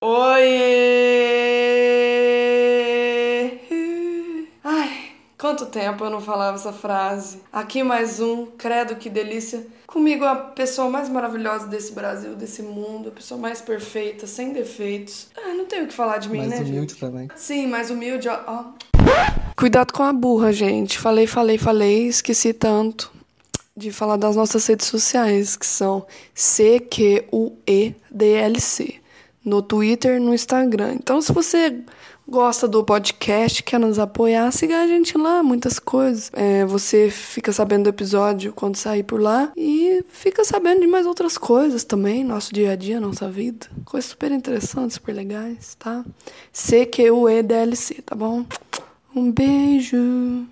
Oi! Ai, quanto tempo eu não falava essa frase. Aqui mais um, credo que delícia. Comigo a pessoa mais maravilhosa desse Brasil, desse mundo, a pessoa mais perfeita, sem defeitos. Ah, não tenho o que falar de mim, Mais né, humilde gente? também. Sim, mais humilde, ó. ó. Cuidado com a burra, gente. Falei, falei, falei, esqueci tanto de falar das nossas redes sociais, que são CQUEDLC, no Twitter no Instagram. Então, se você gosta do podcast, quer nos apoiar, siga a gente lá, muitas coisas. É, você fica sabendo do episódio quando sair por lá e fica sabendo de mais outras coisas também, nosso dia a dia, nossa vida. Coisas super interessantes, super legais, tá? CQUEDLC, tá bom? Um beijo.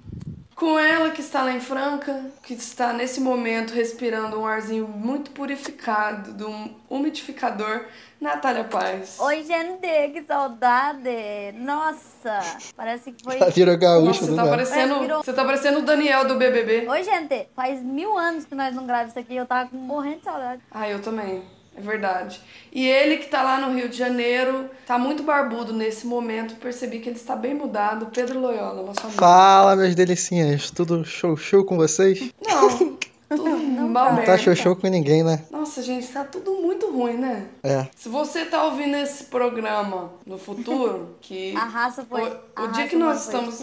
Com ela que está lá em Franca, que está nesse momento respirando um arzinho muito purificado de um umidificador, Natália Paz. Oi, gente, que saudade! Nossa, parece que foi. Virou gaúcho Nossa, do você tá parecendo, virou- você tá parecendo o Daniel do BBB. Oi, gente, faz mil anos que nós não gravamos isso aqui eu tava morrendo de saudade. Ah, eu também. É verdade. E ele que tá lá no Rio de Janeiro, tá muito barbudo nesse momento. Percebi que ele está bem mudado. Pedro Loyola, nosso amigo. Fala, meus delicinhas. Tudo show show com vocês? Não, tudo mal Não merda. tá show show com ninguém, né? Nossa, gente, tá tudo muito ruim, né? É. Se você tá ouvindo esse programa no futuro, que A raça foi. o, o dia que nós estamos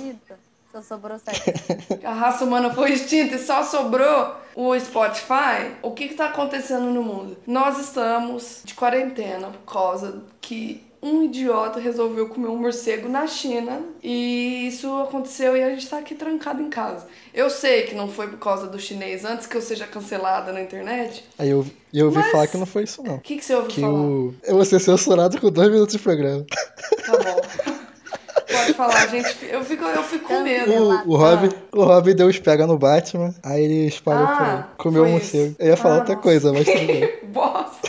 Só sobrou certo. a raça humana foi extinta e só sobrou o Spotify, o que que tá acontecendo no mundo? Nós estamos de quarentena por causa que um idiota resolveu comer um morcego na China e isso aconteceu e a gente tá aqui trancado em casa. Eu sei que não foi por causa do chinês antes que eu seja cancelada na internet. Aí eu, e eu ouvi Mas- falar que não foi isso, não. O que, que você ouviu Que falar? o... eu vou ser censurado com dois minutos de programa. Tá bom. Falar, gente. Eu fico, eu fico com medo. O, o, Robin, o Robin deu os pega no Batman, aí ele espalhou Ah, por aí. Comeu um morcego. Eu ia falar Ah, outra nossa. coisa, mas tudo bem. Bosta.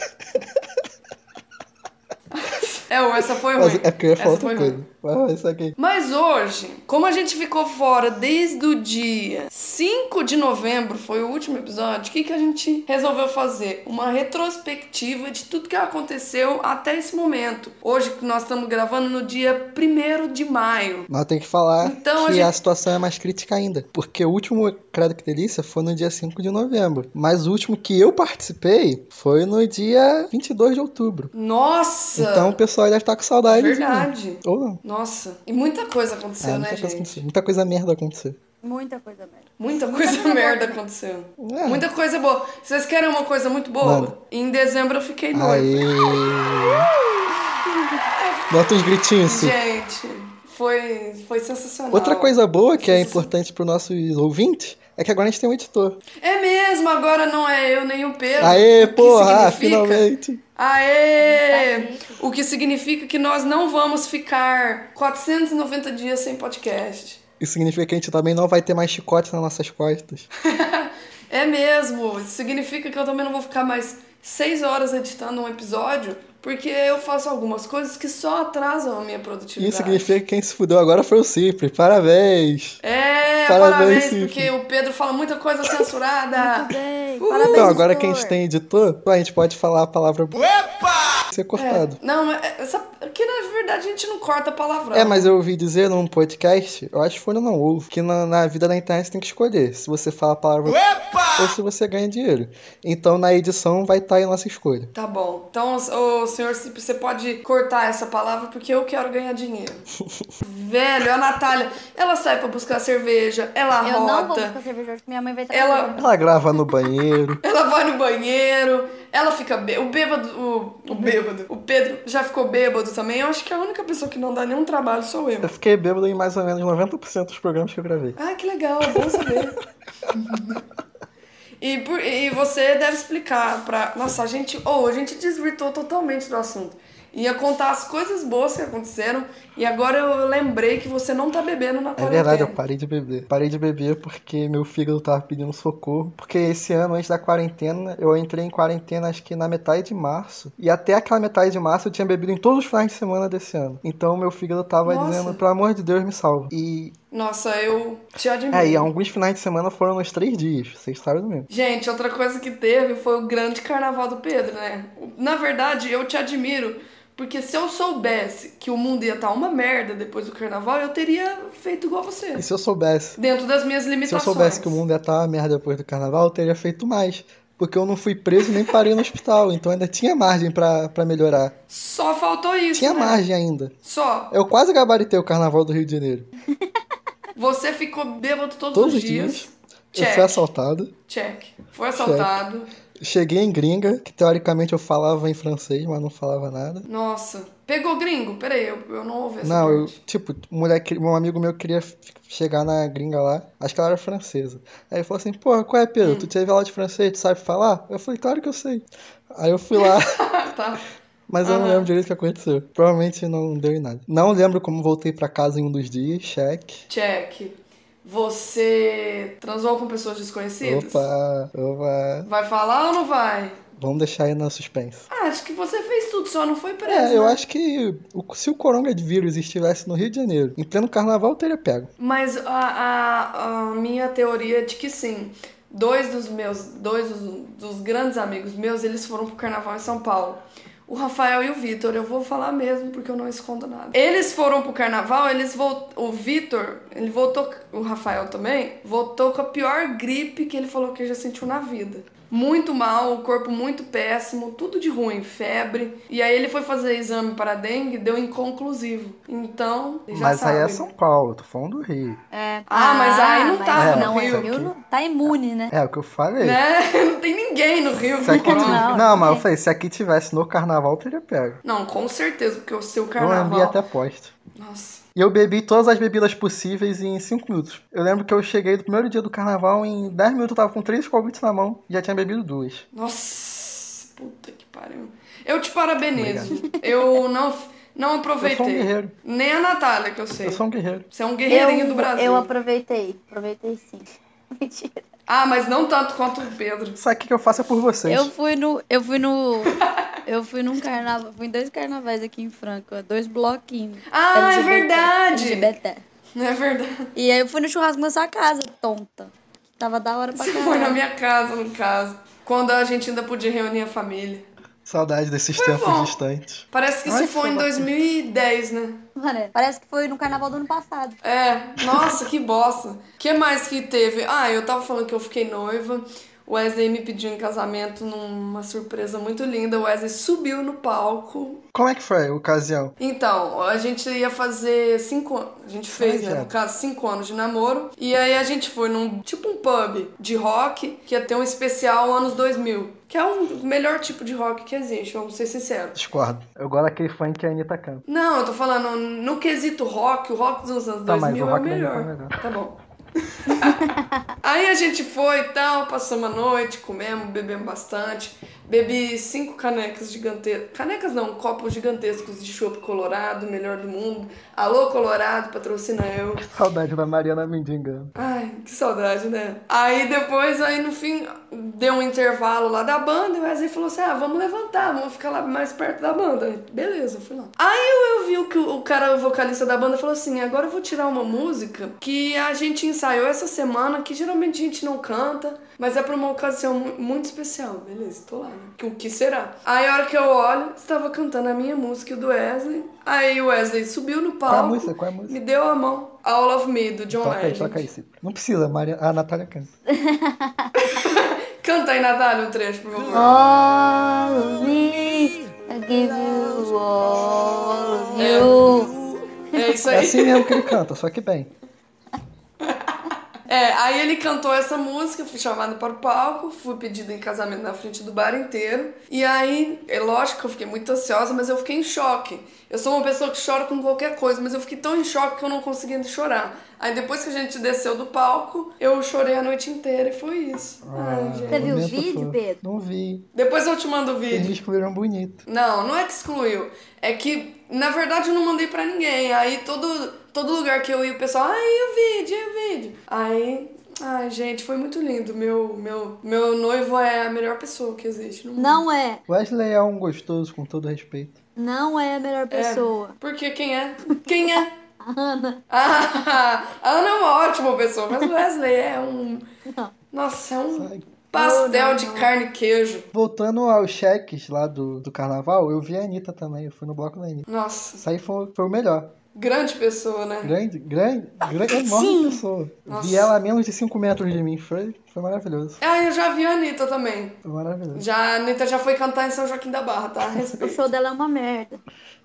É, essa foi Mas ruim. é porque eu ia falar Essa outra coisa. Mas isso aqui. Mas hoje, como a gente ficou fora desde o dia 5 de novembro, foi o último episódio, o que, que a gente resolveu fazer? Uma retrospectiva de tudo que aconteceu até esse momento. Hoje que nós estamos gravando no dia 1 de maio. Nós tem que falar Então, a que gente- a situação é mais crítica ainda. Porque o último Credo que Delícia foi no dia 5 de novembro. Mas o último que eu participei foi no dia 22 de outubro. Nossa! Então o pessoal deve estar com saudade. Verdade. Ou não. Nossa. E muita coisa aconteceu, Ah, né, muita, coisa gente? aconteceu. muita coisa merda aconteceu. Muita coisa merda. Muita coisa merda aconteceu. É. Muita coisa boa. Vocês querem uma coisa muito boa? Manda. Em dezembro eu fiquei noiva. Bota uns gritinhos. Gente, foi, foi sensacional. Outra coisa boa que é importante para nossos ouvintes é que agora a gente tem um editor. É mesmo, agora não é eu nem o Pedro. Aê, O porra, significa- finalmente! Aê! O que significa que nós não vamos ficar 490 dias sem podcast. Isso significa que a gente também não vai ter mais chicote nas nossas costas. É mesmo. Isso significa que eu também não vou ficar mais seis horas editando um episódio, porque eu faço algumas coisas que só atrasam a minha produtividade. Isso significa que quem se fudeu agora foi o Cipri. Parabéns! É, Parabéns, parabéns, Cifre. porque o Pedro fala muita coisa censurada. Muito bem. Parabéns, Então, agora que a editor. gente tem editor, a gente pode falar a palavra ser cortado. Não, mas essa, aqui na verdade a gente não corta palavrão. É, mas eu ouvi dizer num podcast, eu acho que foi no não ouve, que na, na vida da internet você tem que escolher se você fala a palavra ou se você ganha dinheiro. Então na edição vai estar aí a nossa escolha. Tá bom. Então, o senhor, você pode cortar essa palavra porque eu quero ganhar dinheiro. Velho, a Natália, ela sai pra buscar cerveja, ela Eu não vou rota, buscar cerveja hoje, minha mãe vai Ela- trazer. Ela grava no banheiro. ela vai no banheiro, ela fica bê... o bêbado, o, o bêbado, o Pedro já ficou bêbado também. Eu acho que a única pessoa que não dá nenhum trabalho sou eu. Eu fiquei bêbado em mais ou menos 90% dos programas que eu gravei. Ah, que legal, bom saber. e, por- e você deve explicar pra. Nossa, a gente. Oh, a gente desvirtuou totalmente do assunto. Ia contar as coisas boas que aconteceram e agora eu lembrei que você não tá bebendo na É quarentena. verdade, eu parei de beber. Parei de beber porque meu fígado tava pedindo socorro. Porque esse ano, antes da quarentena, eu entrei em quarentena acho que na metade de março. E até aquela metade de março eu tinha bebido em todos os finais de semana desse ano. Então meu fígado tava Nossa. dizendo, pelo amor de Deus, me salva. E, Nossa, eu te admiro. é, e alguns finais de semana foram nos três dias. Vocês sabem do mesmo. Gente, outra coisa que teve foi o grande carnaval do Pedro, né? Na verdade, eu te admiro Porque se eu soubesse que o mundo ia estar uma merda depois do carnaval, eu teria feito igual você. E se eu soubesse? Dentro das minhas Se eu limitações. soubesse que o mundo ia estar uma merda depois do carnaval, eu teria feito mais. Porque eu não fui preso nem parei no hospital, então ainda tinha margem pra, pra melhorar. Só faltou isso. Tinha né? margem ainda. Só. Eu quase gabaritei o carnaval do Rio de Janeiro. Você ficou bêbado todos, Todos os dias. dias. Eu Check. fui assaltado. Check. Foi assaltado. Cheguei em gringa, que teoricamente eu falava em francês, mas não falava nada. Nossa. Pegou gringo? Peraí, eu, eu não ouvi essa Não, eu, tipo, um moleque, um amigo meu queria chegar na gringa lá, acho que ela era francesa. Aí ele falou assim, porra, qual é, Pedro? Hum. Tu teve aula de francês, tu sabe falar? Eu falei, claro que eu sei. Aí eu fui lá, tá. mas eu não lembro direito o que aconteceu. Provavelmente não deu em nada. Não lembro como voltei pra casa em um dos dias, cheque. Check. Você transou com pessoas desconhecidas? Opa, opa. Vai falar ou não vai? Vamos deixar aí na suspense. Ah, acho que você fez tudo, só não foi preso. É, eu né? acho que o- se o coronga de vírus estivesse no Rio de Janeiro, em pleno carnaval, eu teria pego. Mas a, a, a minha teoria é de que sim. Dois dos meus, dois dos, dos grandes amigos meus, eles foram pro carnaval em São Paulo. O Rafael e o Vitor, eu vou falar mesmo porque eu não escondo nada. Eles foram pro carnaval, eles vol- o Vitor, ele voltou, o Rafael também, voltou com a pior gripe que ele falou que já sentiu na vida. Muito mal, o corpo muito péssimo, tudo de ruim, febre. E aí ele foi fazer exame para dengue, deu inconclusivo. Então, já Mas sabe. aí é São Paulo, tô falando do Rio. É. Ah, mas aí não mas tava no não, Rio. é, Rio não tá imune, né? É o que eu falei. Né? Não tem ninguém no Rio aqui corona. Não, não, mas eu é. falei, se aqui tivesse no carnaval, eu teria pego. Não, com certeza, porque o seu Eu carnaval. lembro até posto. Nossa. E eu bebi todas as bebidas possíveis em 5 minutos. Eu lembro que eu cheguei do primeiro dia do carnaval, em 10 minutos eu tava com três escobites na mão e já tinha bebido duas. Nossa. Puta que pariu. Eu te parabenizo. Eu não, não aproveitei. Eu sou um guerreiro. Nem a Natália, que eu sei. Eu sou um guerreiro. Você é um guerreirinho eu, do Brasil. eu aproveitei. Aproveitei sim. Mentira. Ah, mas não tanto quanto o Pedro. Isso aqui que eu faço é por vocês. Eu fui no. Eu fui no. Eu fui num carnaval. Fui em dois carnavais aqui em Franca. Dois bloquinhos. Ah, é LGBT, verdade. LGBT. Não é verdade. E aí eu fui no churrasco na sua casa, tonta. Tava da hora pra Você caralho. foi na minha casa, no caso. Quando a gente ainda podia reunir a família. Saudade desses Foi tempos bom. distantes. Parece que Ai, isso foi em que 2010, né? Parece que foi no carnaval do ano passado. É, nossa, que bosta. O que mais que teve? Ah, eu tava falando que eu fiquei noiva. O Wesley me pediu em casamento numa surpresa muito linda. O Wesley subiu no palco. Como é que foi a ocasião? Então, a gente ia fazer cinco anos. A gente fez, Ai, né? No caso, cinco anos de namoro. E aí a gente foi num tipo um pub de rock que ia ter um especial anos 2000. Que é o melhor tipo de rock que existe, vamos ser sinceros. Discordo. Eu gosto daquele funk que a Anitta canta. Não, eu tô falando no quesito rock, o rock dos anos Tá, mas 2000 o é o melhor. É melhor. Tá bom. Aí a gente foi e tal, passamos a noite, comemos, bebemos bastante. Bebi cinco canecas gigantescas. Canecas não, copos gigantescos de chopp colorado, melhor do mundo. Alô, Colorado, patrocina eu. Saudade da Mariana Mendigando. Ai, que saudade, né? Aí depois, aí no fim, deu um intervalo lá da banda e o Wesley falou assim: ah, vamos levantar, vamos ficar lá mais perto da banda. Beleza, eu fui lá. Aí eu, eu vi o que o cara, o vocalista da banda, falou assim: agora eu vou tirar uma música que a gente ensaiou essa semana, que geralmente a gente não canta, mas é pra uma ocasião mu- muito especial. Beleza, tô lá, O que será? Aí a hora que eu olho, estava cantando a minha música e o do Wesley. Aí o Wesley subiu no palco. Qual a música? Qual é a música? Me deu a mão. All of Me, do John Toca aí, Legend. toca aí, Cipro. Não precisa, a, Maria... a Natália canta. Canta aí, Natália, um trecho, por favor. All of me, I give you all of you. É isso É aí. assim mesmo que ele canta, só que bem. É, aí ele cantou essa música, fui chamado para o palco, fui pedido em casamento na frente do bar inteiro. E aí, é lógico que eu fiquei muito ansiosa, mas eu fiquei em choque. Eu sou uma pessoa que chora com qualquer coisa, mas eu fiquei tão em choque que eu não conseguia chorar. Aí depois que a gente desceu do palco, eu chorei a noite inteira e foi isso. Ai, gente. Você viu o vídeo. Pedro? Não vi. Depois eu te mando o Eles me vídeo. excluíram bonito. Não, não é que excluiu. É que, na verdade, eu não mandei pra ninguém. Aí todo, todo lugar que eu ia, o pessoal, ai, o vídeo, e o vídeo? Aí, ai, gente, foi muito lindo. Meu, meu, meu noivo é a melhor pessoa que existe no mundo. Não é. Wesley é um gostoso, com todo respeito. Não é a melhor pessoa. Porque quem é? Quem é? A Ana. Ah, a Ana é uma ótima pessoa, mas o Wesley é um. Não. Nossa, é um. Sai. Pastel de carne e queijo. Voltando aos cheques lá do, do carnaval, eu vi a Anitta também. Eu fui no bloco da Anitta. Nossa, Isso aí foi, foi o melhor. Grande pessoa, né? Grande, grande, grande enorme pessoa. Nossa. Vi ela a menos de 5 metros de mim. Foi, foi maravilhoso. Ah, eu já vi a Anitta também. Foi maravilhoso. Já, a Anitta já foi cantar em São Joaquim da Barra, tá? O show dela é uma merda.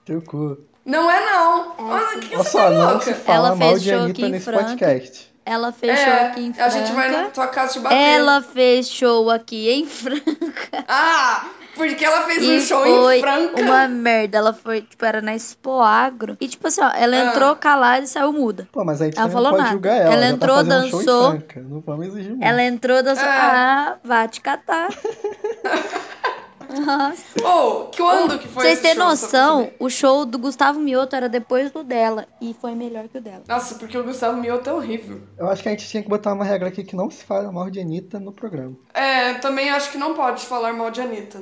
Teu cu. Não é não. Olha, que Olha você só, tá não louca? se fala Ela mal fez de show aqui Anitta em nesse Franca. podcast. Ela fez show É, aqui em Franca. a gente vai na tua casa te bater. Ela fez show aqui em Franca. Ah, porque ela fez E um show foi em Franca. uma merda. Ela foi, tipo, era na Expo Agro. E, tipo assim, ó, ela Ah. entrou calada e saiu muda. Pô, mas a gente Ela não falou pode nada. julgar ela. Ela ela entrou, tá fazendo show em dançou. Franca. Não vamos exigir muito. Ela entrou dançou. É. Ah, vá te catar. Nossa. Ô, quando que foi Vocês têm noção, o show do Gustavo Mioto era depois do dela. E foi melhor que o dela. Nossa, porque o Gustavo Mioto é horrível. Eu acho que a gente tinha que botar uma regra aqui que não se fala mal de Anitta no programa. É, também acho que não pode falar mal de Anitta.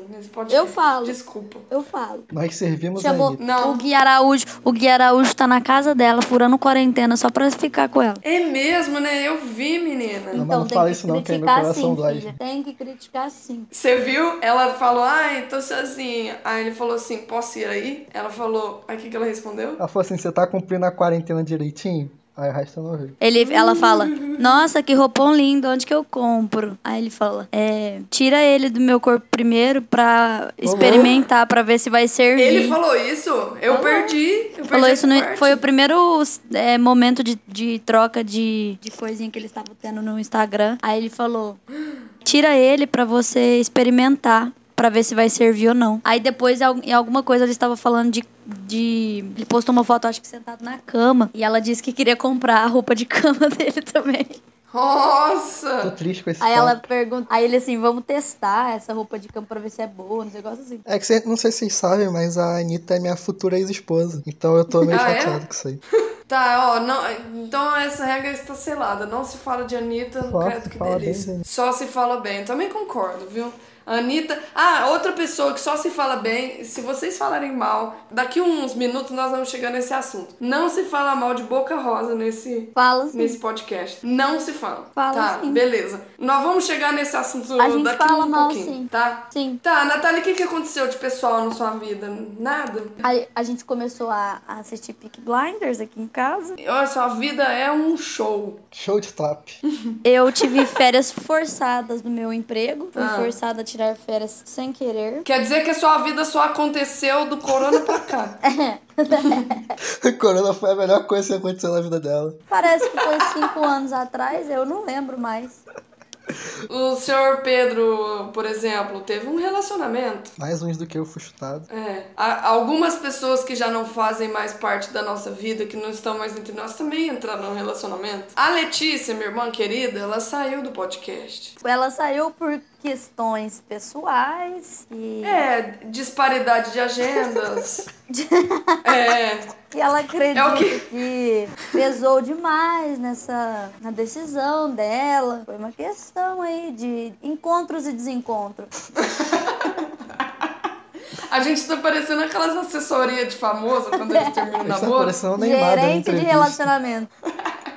Eu falo. Desculpa. Eu falo. Nós servimos a Chamou Anitta. Não. o Gui Araújo. O Gui Araújo tá na casa dela, furando quarentena, só pra ficar com ela. É mesmo, né? Eu vi, menina. Não, mas não fala isso não, que aí meu criticar coração sim. Tem que criticar sim. Você viu? Ela falou, ai, tô sozinha. Aí ele falou assim, posso ir aí? Ela falou, aí o que, que ela respondeu? Ela falou assim: você tá cumprindo a quarentena direitinho? Aí o resto eu não vi. Ele, ela fala, nossa, que roupão lindo, onde que eu compro? Aí ele fala, é, tira ele do meu corpo primeiro pra experimentar, pra ver se vai servir. Ele falou isso? Eu perdi. Eu Falou perdi isso, no, foi o primeiro é, momento de, de troca de, de coisinha que eles estavam tendo no Instagram. Aí ele falou: tira ele pra você experimentar. Pra ver se vai servir ou não. Aí depois, em alguma coisa, ele estava falando de, de. Ele postou uma foto, acho que sentado na cama. E ela disse que queria comprar a roupa de cama dele também. Tô Nossa! triste com esse Aí papo. ela pergunta. Aí ele assim: vamos testar essa roupa de cama pra ver se é boa, uns negócios assim. É que cê, não sei se vocês sabem, mas a Anitta é minha futura ex-esposa. Então eu tô meio Ah, é? chateado com isso aí. Tá, ó, não, então essa regra está selada. Não se fala de Anitta, Só credo se que fala bem delícia. de Anitta. Só se fala bem. Também concordo, viu? Anitta. Ah, outra pessoa que só se fala bem, se vocês falarem mal, daqui uns minutos nós vamos chegar nesse assunto. Não se fala mal de Boca Rosa nesse, Fala nesse podcast. Não se fala. Fala tá, sim. beleza. Nós vamos chegar nesse assunto A gente daqui fala um mal, pouquinho, sim. tá? Sim. Tá, Natália, o que, que aconteceu de pessoal na sua vida? Nada? Aí a gente começou a, a assistir Peak Blinders aqui em casa. Olha, sua vida é um show. Show de trap. Eu tive férias forçadas no meu emprego. Fui Ah. forçada a tirar férias sem querer. Quer dizer que a sua vida só aconteceu do corona pra cá. Corona foi a melhor coisa que aconteceu na vida dela. Parece que foi cinco anos atrás, eu não lembro mais. O senhor Pedro, por exemplo, teve um relacionamento. Mais uns do que eu fui chutado. É. Há algumas pessoas que já não fazem mais parte da nossa vida, que não estão mais entre nós, também entraram num relacionamento. A Letícia, minha irmã querida, ela saiu do podcast. Ela saiu por questões pessoais e, É, disparidade de agendas. é. e ela acredita É o quê? que pesou demais nessa na decisão dela. Foi uma questão aí de encontros e desencontros. A gente tá parecendo aquelas assessorias de famoso quando eles terminam o tá namoro. parecendo o Neymar dando Gerente de relacionamento.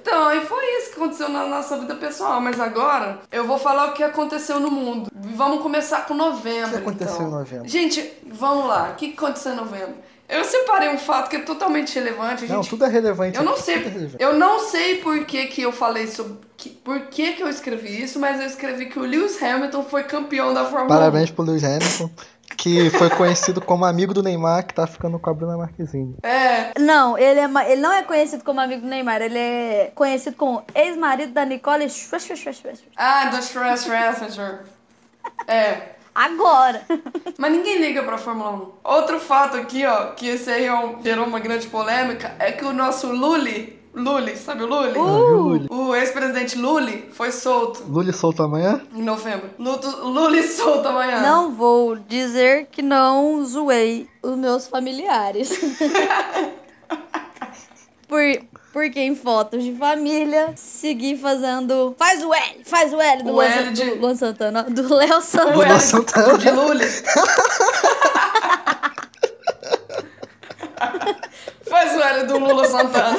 Então, aí foi isso que aconteceu na nossa vida pessoal. Mas agora eu vou falar o que aconteceu no mundo. Vamos começar com novembro. O que aconteceu então. em novembro? Gente, vamos lá. O que aconteceu em novembro? Eu separei um fato que é totalmente relevante. Não, gente. tudo é relevante. Eu não sei, é eu não sei por que, que eu falei sobre, que, por que, que eu escrevi isso, mas eu escrevi que o Lewis Hamilton foi campeão da Fórmula 1. Parabéns pro Lewis Hamilton, que foi conhecido como amigo do Neymar, que tá ficando com a Bruna Marquezine. É, Não, ele, é, ele não é conhecido como amigo do Neymar, ele é conhecido como ex-marido da Nicole ah, do Stress Messenger. É. Agora. Mas ninguém liga pra Fórmula 1. Outro fato aqui, ó, que esse aí é gerou uma grande polêmica, é que o nosso Lully, Lully, sabe o Lully? Lully. O ex-presidente Lully foi solto Lully solto amanhã? em novembro. Lully solto amanhã. Não vou dizer que não zoei os meus familiares. Por, porque em fotos de família, segui fazendo. Faz o L, faz o L do, O Luan, L de- do Luan Santana. Do Léo O Santana. L Santana. de Lully. Faz o L do Lula Santana.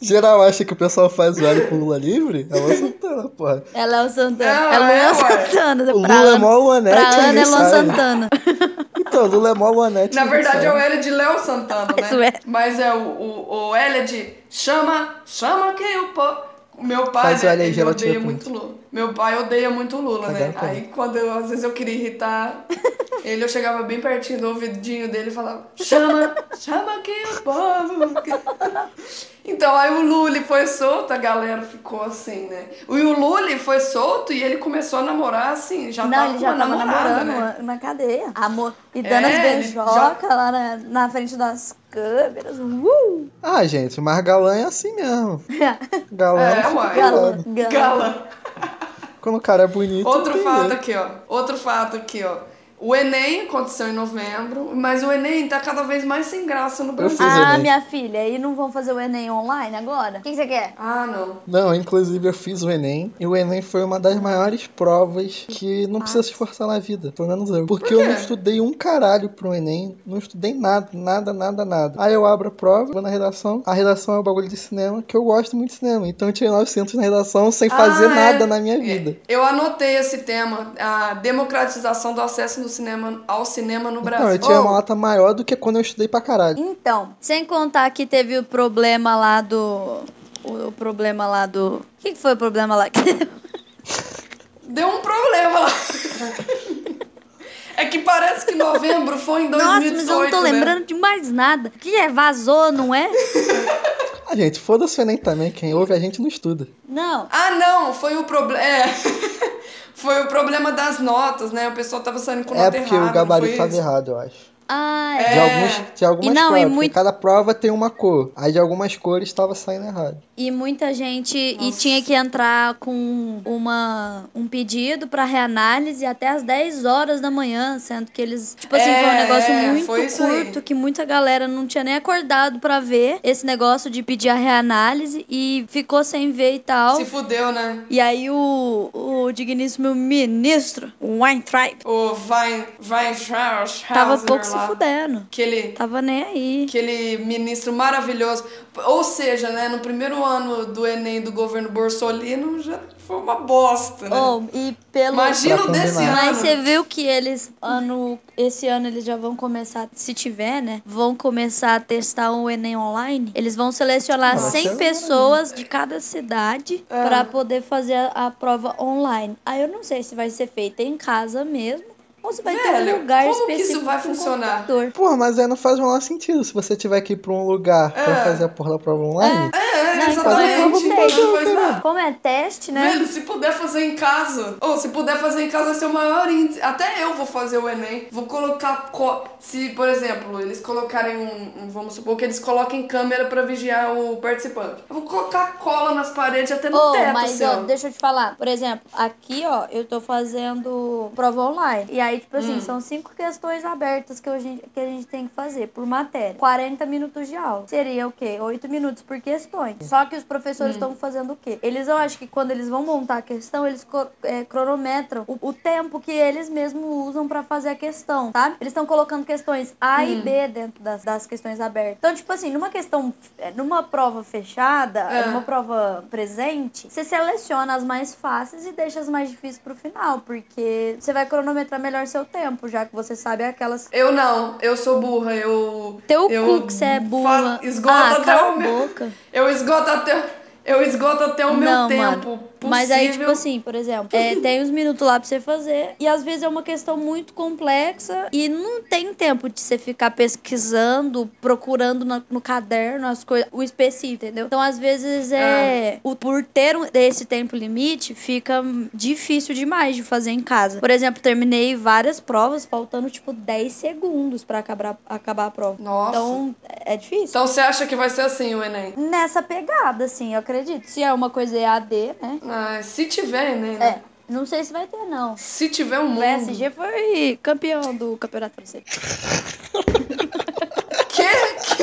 Geral acha que o pessoal faz o L com Lula livre? É o Santana Santana, porra. É Léo Santana. É, É, Luan é. Santana. O pra Lula é Ana, mó Luanete, pra Ana é Luan. Santana. Então, Lula é mó Luanete. Na verdade é o. L de Léo Santana, né? Isso é. Mas é o, o, o L é de chama, chama que o povo. O meu pai, Faz o né, ele odeia muito Lula. Meu pai odeia muito Lula, né? Agora tá. Aí quando eu, às vezes eu queria irritar ele, eu chegava bem pertinho do ouvidinho dele e falava, chama, chama que o povo. Então aí o Lully foi solto, a galera ficou assim, né? E o Lully foi solto e ele começou a namorar assim, já Não, tava ele já uma tava namorada, namorando né? na cadeia. Amor. E dando É, as beijocas lá na, na frente das câmeras. Uh! Ah, gente, mas galã é assim mesmo. Galã É, é, uai. Galã. galã. Galã. Quando o cara é bonito. Outro fato jeito. aqui, ó. Outro fato aqui, ó. O Enem aconteceu em novembro, mas o Enem tá cada vez mais sem graça no Brasil. Ah, minha filha, e não vão fazer o Enem online agora? O que, que você quer? Ah, não. Não, inclusive eu fiz o Enem e o Enem foi uma das maiores provas que não precisa se esforçar na vida, pelo menos eu. Porque Por eu não estudei um caralho pro Enem, não estudei nada, nada, nada, nada. Aí eu abro a prova, vou na redação, a redação é o bagulho de cinema, que eu gosto muito de cinema. Então eu tirei 900 na redação sem fazer Ah, é. nada na minha vida. Eu anotei esse tema, a democratização do acesso no cinema, ao cinema no Brasil. Não, eu tinha uma nota maior do que quando eu estudei pra caralho. Então, sem contar que teve o problema lá do. O, o problema lá do. O que, que foi o problema lá? Deu um problema lá. É que parece que novembro foi em 2018, Nossa, mas eu não tô né? lembrando de mais nada. Que é? Vazou, não é? Ah, gente, foda-se o Enem também, quem ouve a gente não estuda. Não. Ah, não, foi o problema. É. foi o problema das notas, né? O pessoal tava saindo com É nota porque errada. o gabarito isso? errado, eu acho. Ah, É. De, alguns, de algumas E não, e provas, porque muito- cada prova tem uma cor. Aí de algumas cores estava saindo errado. E muita gente e Nossa. tinha que entrar com uma, um pedido pra reanálise até as 10 horas da manhã, sendo que eles, tipo assim, É, foi um negócio é, muito aí. curto que muita galera não tinha nem acordado pra ver esse negócio de pedir a reanálise e ficou sem ver e tal. Se fudeu, né? E aí o, o digníssimo ministro, o Weintraub, O Wein, Weintraub tava pouco se lá, fudendo. Aquele, Tava nem aí. aquele ministro maravilhoso. Ou seja, né, no primeiro ano do Enem do governo Bolsolino já foi uma bosta, né? Oh, e pelo Imagina desse ano. Mas você viu que eles, ano, esse ano, eles já vão começar, se tiver, né? Vão começar a testar o Enem online. Eles vão selecionar Nossa, 100 é pessoas de cada cidade É. pra poder fazer a, a prova online. Aí eu não sei se vai ser feita em casa mesmo ou se vai ter Velho, um lugar como que específico isso vai funcionar? computador. Pô, mas aí não faz o menor sentido se você tiver que ir pra um lugar pra É. fazer a porra da prova online. É, Não, então é prova exatamente. no Não computador, faz nada. Como é teste, né? Velho, se puder fazer em casa, ou se puder fazer em casa vai ser o maior índice. Até eu vou fazer o Enem. Vou colocar. Co se, por exemplo, eles colocarem um, um- Vamos supor que eles coloquem câmera pra vigiar o participante. Eu vou colocar cola nas paredes até no Oh, teto, mas assim, ó, ó. deixa eu te falar. Por exemplo, aqui, ó, eu tô fazendo prova online. E aí, tipo assim, Hum. são cinco questões abertas que a, gente, que a gente tem que fazer por matéria. 40 minutos de aula. Seria o quê? 8 minutos por questões. Só que os professores Hum. estão fazendo o quê? Eles, eu acho que quando eles vão montar a questão, eles é, cronometram o, o tempo que eles mesmos usam pra fazer a questão, sabe? Eles estão colocando questões A e Hum. B dentro das, das questões abertas. Então, tipo assim, numa questão, é, numa prova fechada, É. numa prova presente, você seleciona as mais fáceis e deixa as mais difíceis pro final, porque você vai cronometrar melhor seu tempo, já que você sabe aquelas. Eu não, eu sou burra, eu. Teu eu cu que você é burra. fa- Esgoto ah, até cala o meu. boca. Eu esgoto até. Eu esgoto até o meu Não, tempo. mano. Mas aí, tipo assim, por exemplo, é, tem uns minutos lá pra você fazer. E às vezes é uma questão muito complexa e não tem tempo de você ficar pesquisando, procurando na- no, caderno as coisas, o específico, entendeu? Então, às vezes é. O, por ter um, esse tempo limite, fica difícil demais de fazer em casa. Por exemplo, terminei várias provas faltando, tipo, 10 segundos pra acabar, acabar a prova. Nossa. Então, é difícil. Então você acha que vai ser assim o Enem? Nessa pegada, assim, eu acredito. Se é uma coisa EAD, né? Ah, se tiver Enem, né? É, não sei se vai ter, não. Se tiver um O mundo. PSG foi campeão do campeonato francês. Que? que...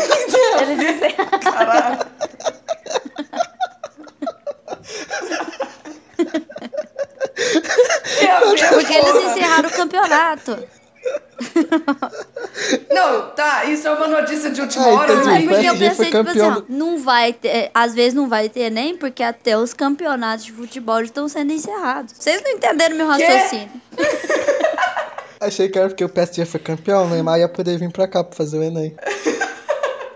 Ele disse... Caralho. Porque eles encerraram o campeonato. Não, tá, isso é uma notícia de última Ah, hora. entendi. É porque eu pensei, tipo assim, ó, não vai ter, às vezes não vai ter nem, porque até os campeonatos de futebol estão sendo encerrados. Vocês não entenderam meu raciocínio. Achei que era porque o PSG foi campeão, o Neymar ia poder vir pra cá pra fazer o Enem.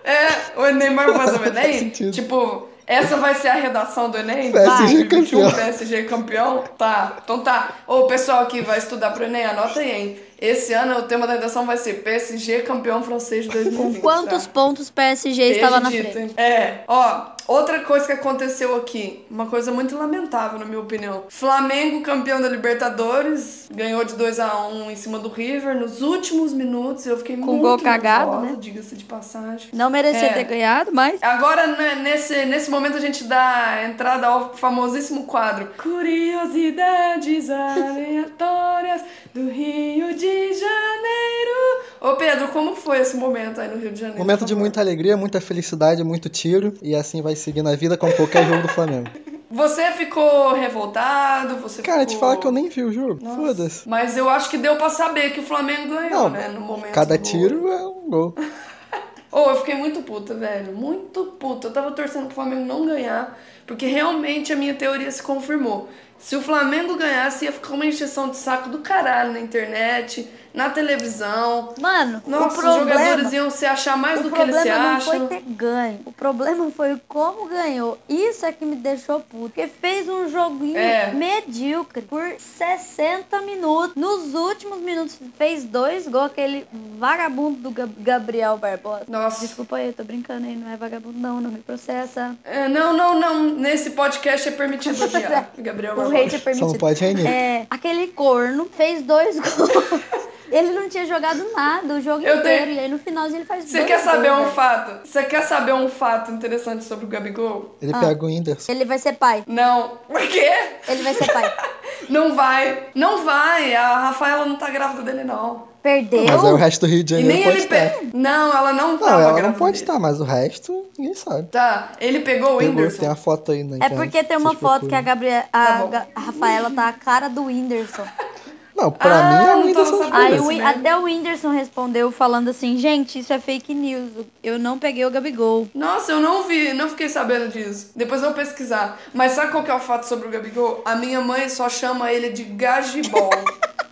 É, o Neymar faz o Enem? tipo, essa vai ser a redação do Enem? PSG 2021, campeão. PSG campeão? Tá, então tá. Ô, pessoal que vai estudar pro Enem, anota aí, hein? Esse ano o tema da redação vai ser PSG campeão francês de 2020. Com quantos tá? pontos PSG estava na dito, frente? É, ó, outra coisa que aconteceu aqui, uma coisa muito lamentável, na minha opinião. Flamengo, campeão da Libertadores, ganhou de 2 a 1 em cima do River nos últimos minutos. Eu fiquei muito gol cagado, nervosa, né? diga-se de passagem. Não merecia É. ter ganhado, mas Agora, né, nesse, nesse momento, a gente dá entrada ao famosíssimo quadro Curiosidades aleatórias do Rio de Janeiro. Ô, Pedro, como foi esse momento aí no Rio de Janeiro? Momento de muita alegria, muita felicidade, muito tiro. E assim vai seguir na vida como qualquer jogo do Flamengo. Você ficou revoltado? Você Cara, te ficou... falar que eu nem vi o jogo. Foda-se. Mas eu acho que deu pra saber que o Flamengo ganhou, Não, né? No momento. Cada tiro é um gol. Ô, eu fiquei muito puta, velho. Muito puta. Eu tava torcendo pro Flamengo não ganhar, porque realmente a minha teoria se confirmou. Se o Flamengo ganhasse, ia ficar uma encheção de saco do caralho na internet, na televisão. Mano, Nossa, o os problema, jogadores iam se achar mais o do que eles se problema não foi acham. ter ganho. O problema foi como ganhou. Isso é que me deixou puto. Porque fez um joguinho É. medíocre por 60 minutos. Nos últimos minutos fez dois gols. Aquele vagabundo do Gab- Gabriel Barbosa. Nossa. Desculpa aí, eu tô brincando aí. Não é vagabundo, não. Não me processa. É, não, não, não. Nesse podcast é permitido odiar. Gabriel O Barbosa. hate é Só não permitido. pode reinir. É, aquele corno fez dois gols. Ele não tinha jogado nada o jogo Eu inteiro. tenho- E aí no finalzinho ele faz Você quer saber gols, um velho. fato? Você quer saber um fato interessante sobre o Gabigol? Ele Ah. pega o Whindersson. Ele vai ser pai. Não. Por quê? Ele vai ser pai. Não vai. Não vai. A Rafaela não tá grávida dele, não. Perdeu? Mas aí o resto do Rio de E Janeiro nem pode ele pe... Não, ela não Não, tava ela não pode dele. estar, mas o resto, ninguém sabe. Tá, ele pegou o Pegou, Whindersson. tem a foto aí na É internet. porque tem uma foto que a, procuram. Gabriela, a, Tá a Rafaela tá a cara do Whindersson. Não, pra Ah, mim é não sabendo. Aí o né? até o Whindersson respondeu falando assim, gente, isso é fake news. Eu não peguei o Gabigol. Nossa, eu não vi, não fiquei sabendo disso. Depois eu vou pesquisar. Mas sabe qual que é o fato sobre o Gabigol? A minha mãe só chama ele de Gagibol.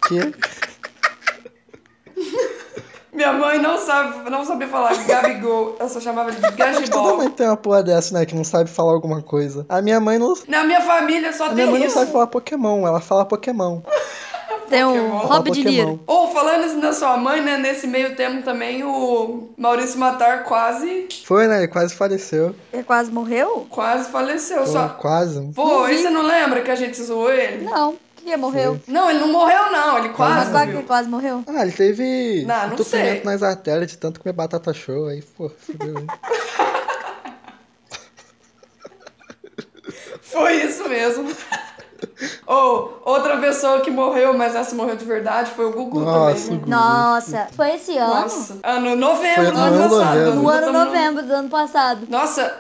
Que? minha mãe não sabe, não sabia falar Gabigol. Eu só chamava ele de Toda Gagibol. mãe tem uma porra dessa, né? Que não sabe falar alguma coisa. A minha mãe não. Na minha família só A tem minha mãe não isso. sabe falar Pokémon, ela fala Pokémon. Tem um. Hobby de. Niro. Ou falando isso da sua mãe, né? Nesse meio tempo também o Maurício Matar quase, Foi, né? Ele quase faleceu. Ele quase morreu? quase faleceu. Pô, Só... Quase. Pô, e você não lembra que a gente zoou ele? Não. Que morreu? Não, ele não morreu, não. Ele Mas quase que morreu. quase morreu? Ah, ele teve Não, não sei. nas artérias de tanto comer batata show. Aí, pô, fudeu. Foi isso mesmo. Ou, outra pessoa que morreu, mas essa morreu de verdade, foi o Gugu Nossa, também. né? Gugu. Nossa, foi esse ano? Nossa. Ano novembro Foi do no ano ano passado. novembro. No ano novembro do ano passado. Nossa.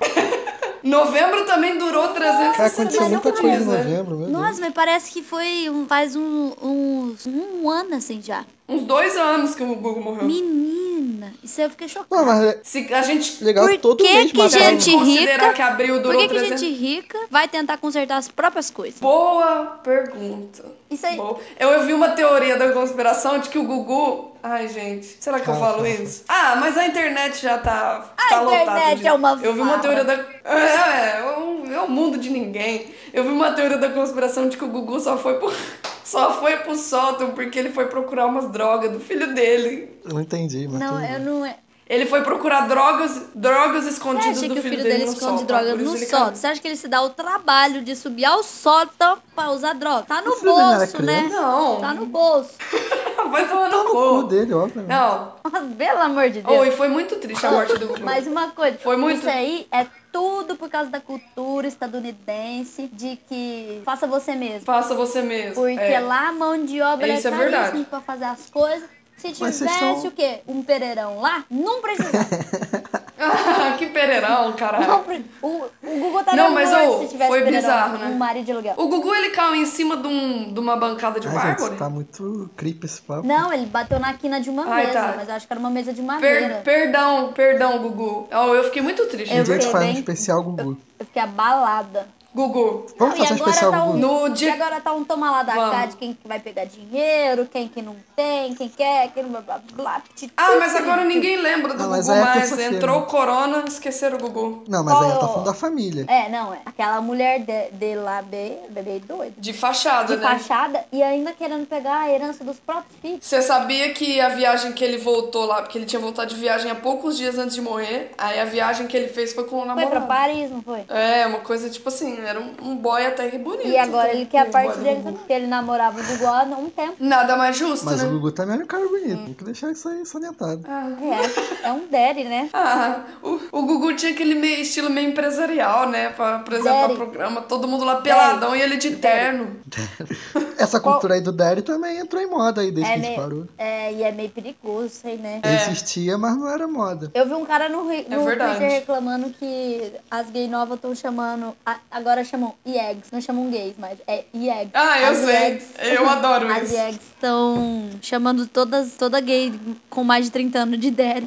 novembro também durou 360 Cara, aconteceu muita coisa em né? novembro. Nossa, mas parece que foi um- faz um, uns- um ano assim já. Uns dois anos que o Gugu morreu. Menina, isso aí eu fiquei Não, chocada. mas Se a gente, legal Por todo que mês que gente- rica- que abril Por durou que, que 300... gente rica vai tentar consertar as próprias coisas? Boa pergunta. Isso aí. Boa. Eu ouvi uma teoria da conspiração de que o Gugu. Ai, gente, será que eu Ah, falo isso? Ah, mas a internet já tá, A tá lotada. internet de- é uma Eu vi uma teoria da. É, é, um- é o mundo de ninguém. Eu vi uma teoria da conspiração de que o Gugu só foi pro. Só foi pro sótão porque ele foi procurar umas drogas do filho dele. Eu não entendi, mas Não, eu não. Ele foi procurar drogas, drogas Você escondidas acha do que o filho, filho dele, dele no esconde sótão. droga por isso no sótão? caiu. Você acha que ele se dá o trabalho de subir ao sótão pra usar droga? Tá no filho bolso, né? Não. Tá no bolso. Vai tomar no O cu cu. dele, óbvio. Não. Pelo amor de Deus. Oh, e foi muito triste a morte do. Mas uma coisa, Foi muito- isso aí é tudo por causa da cultura estadunidense de que faça você mesmo. Faça você mesmo. Porque é. lá a mão de obra Isso é é caríssima pra fazer as coisas. Se tivesse são- o quê? Um pereirão lá, não precisava. que pereirão, caralho. O, o Google tá Não, mas, ô, se tivesse foi Pereirão, bizarro, né? Um marido de aluguel. O Gugu, ele caiu em cima de, um, de uma bancada de Ai, mármore? gente, tá muito creepy esse papo. Não, ele bateu na quina de uma Ai, mesa, tá. mas eu acho que era uma mesa de Per- madeira. perdão, perdão, Gugu. Oh, eu fiquei muito triste. Um dia a gente faz um especial Gugu. Eu fiquei abalada. Gugu, Vamos Não, e fazer um agora especial tá um- no E dia... agora tá um toma lá da Vamos. cá de quem que vai pegar dinheiro, quem que não tem, quem quer, quem blá blá blá. Ah, mas agora ninguém lembra do mas Gugu é mais. Entrou o corona, esqueceram o Gugu. Não, mas aí ela tá falando da família. É, não, é. Aquela mulher de, de lá, bebê, bebê doida. De fachada, De né? fachada e ainda querendo pegar a herança dos próprios filhos. Você sabia que a viagem que ele voltou lá, porque ele tinha voltado de viagem há poucos dias antes de morrer, aí a viagem que ele fez foi com o Foi namorado. pra Paris, não foi? É, uma coisa tipo assim, era um, um boy até que bonito. E agora tá? ele quer a parte dele Gugu. também, porque ele namorava o Google há um tempo. Nada mais justo, Mas né? o Gugu também era um cara bonito. Tem que deixar isso aí salientado. É, é um daddy, né? Ah, o, o Gugu tinha aquele meio, estilo meio empresarial, né? Pra apresentar Daddy. o programa, todo mundo lá peladão e ele de terno. Essa cultura aí do Daddy também entrou em moda aí desde É que a gente meio, parou. é, e é meio perigoso, sei, né? Existia, mas não era moda. Eu vi um cara no, ri- no verdade. Twitter reclamando que as gay novas estão chamando. a- agora chamam IEGs, não chamam gays, mas é IEG. Ah, eu As sei. IEGs Eu adoro As isso. IEGs estão chamando todas, toda gay com mais de 30 anos de idade.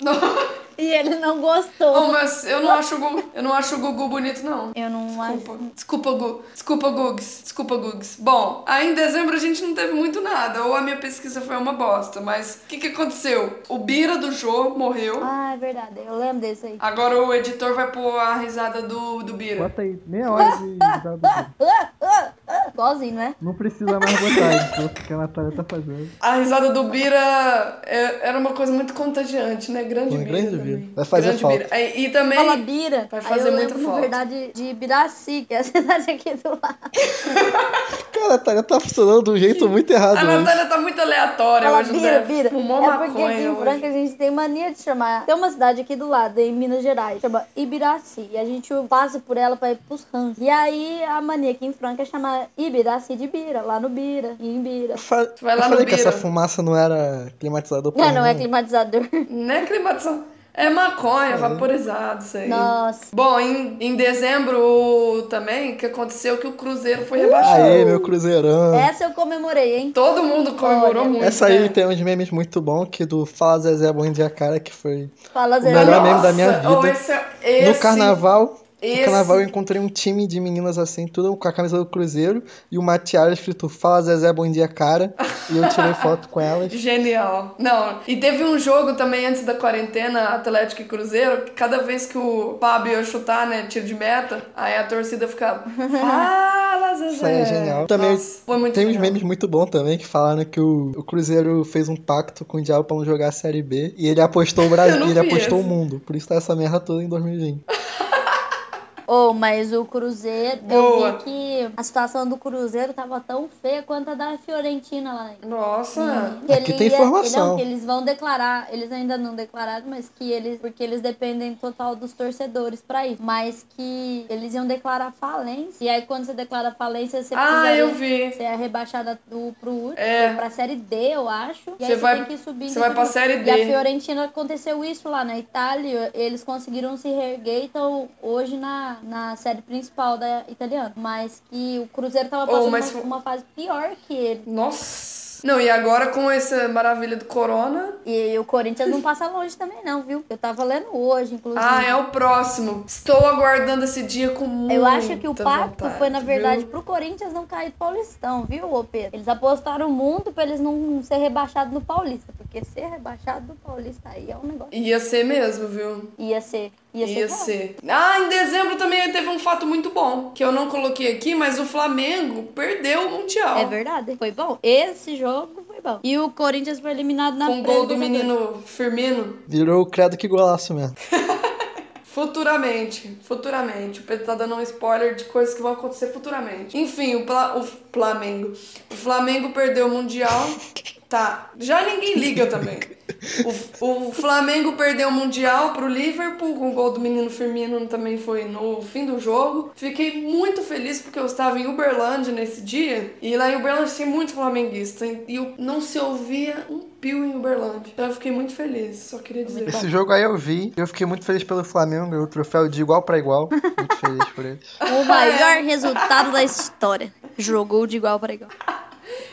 E ele não gostou. Oh, mas eu não acho o Gugu, eu não acho o Gugu bonito, não. Eu não Desculpa. acho. Desculpa, Gu. Desculpa, Gugs. Desculpa, Gugs. Bom, aí em dezembro a gente não teve muito nada, ou a minha pesquisa foi uma bosta, mas o que, que aconteceu? O Bira do Jô morreu. Ah, é verdade. Eu lembro desse aí. Agora o editor vai pôr a risada do, do Bira. Bota aí, meia hora de risada. Igualzinho, né? Não precisa mais botar isso, que a Natália tá fazendo. A risada do Bira é- era uma coisa muito contagiante, né? Grande Bira. grande também. Bira. Vai fazer grande falta. Bira. E, e também. Fala Bira. Vai aí fazer eu muita lembro, falta. na verdade, de Biraci, que é a cidade aqui do lado. Cara, a Natália tá funcionando de um jeito muito errado A hoje. Natália tá muito aleatória Fala hoje, Bira, né? Bira. Fumou é porque aqui em. Franca a gente tem mania de chamar. Tem uma cidade aqui do lado, em Minas Gerais, chama Ibiraci. E a gente passa por ela pra ir pros rãs. E aí a mania aqui em Franca é chamar Ibiraci de Bira, lá no Bira, em Bira. Eu fa- vai lá eu no falei que Bira. essa fumaça não era climatizador Não, não é climatizador. Não é climatização. É maconha, vaporizado, isso aí. Nossa. Bom, em, em dezembro também, que aconteceu que o Cruzeiro foi rebaixado. Aê, meu cruzeirão. Essa eu comemorei, hein? Todo mundo comemorou Olha, muito. Essa aí né? tem uns memes muito bons, que do Fala Zezé Bom Dia Cara, que foi Fala Zé. melhor meme da minha Nossa, vida. oh, esse, esse, no carnaval. Esse- No carnaval eu encontrei um time de meninas assim, tudo com a camisa do Cruzeiro e uma tiara escrito Fala Zezé Bom Dia Cara. e eu tirei foto com elas. Genial. Não, e teve um jogo também antes da quarentena, Atlético e Cruzeiro, que cada vez que o Fábio ia chutar, né, tiro de meta, aí a torcida ficava, fala, Zezé. Isso aí é genial. Também Nossa, foi muito tem uns genial. memes muito bons também que falaram que o, o Cruzeiro fez um pacto com o Diabo pra não jogar a Série B e ele apostou o Brasil, ele apostou esse. o mundo. Por isso tá essa merda toda em 2020. Oh, mas o Cruzeiro, Boa. eu vi que a situação do Cruzeiro tava tão feia quanto a da Fiorentina lá. Nossa. Que Aqui ele tem ia- informação. Não, que eles vão declarar, eles ainda não declararam, mas que eles, porque eles dependem total dos torcedores pra isso, mas que eles iam declarar falência. E aí quando você declara falência, você Ah, eu vi. Você é rebaixada do, pro último, É. pra série D, eu acho. E Você aí você vai- tem que subir você vai pra série E a D. Fiorentina aconteceu isso lá na Itália. Eles conseguiram se reerguer e estão hoje na, na série principal da italiana. Mas que o Cruzeiro tava Oh, passando mas uma, uma fase pior que ele. Nossa. Não, e agora com essa maravilha do corona. E o Corinthians não passa longe também, não, viu? Eu tava lendo hoje, inclusive. Ah, é o próximo. Estou aguardando esse dia com muita Eu acho que o pacto vontade, foi, na verdade, viu? pro Corinthians não cair do Paulistão, viu, ô Pedro? Eles apostaram muito pra eles não ser rebaixados no Paulista. Porque ser rebaixado do Paulista aí é um negócio. Ia ser mesmo, viu? Ia ser. Ia, Ia ser. ser. Ah, em dezembro também teve um fato muito bom, que eu não coloquei aqui, mas o Flamengo perdeu o Mundial. É verdade. Foi bom. Esse jogo foi bom. E o Corinthians foi eliminado na Com o gol do menino Firmino. Virou o credo que golaço mesmo. Futuramente, futuramente. O Pedro tá dando um spoiler de coisas que vão acontecer futuramente. Enfim, o, Pla- o Flamengo. O Flamengo perdeu o Mundial. Tá. Já ninguém liga também. O, o Flamengo perdeu o Mundial pro Liverpool, com o gol do menino Firmino também foi no fim do jogo. Fiquei muito feliz porque eu estava em Uberlândia nesse dia. E lá em Uberlândia tem muito flamenguista. E eu não se ouvia um pio em Uberlândia. Então eu fiquei muito feliz, só queria dizer. Esse jogo aí eu vi. Eu fiquei muito feliz pelo Flamengo, ganhou o troféu de igual pra igual. Muito feliz por eles. O maior resultado da história. Jogou de igual para igual.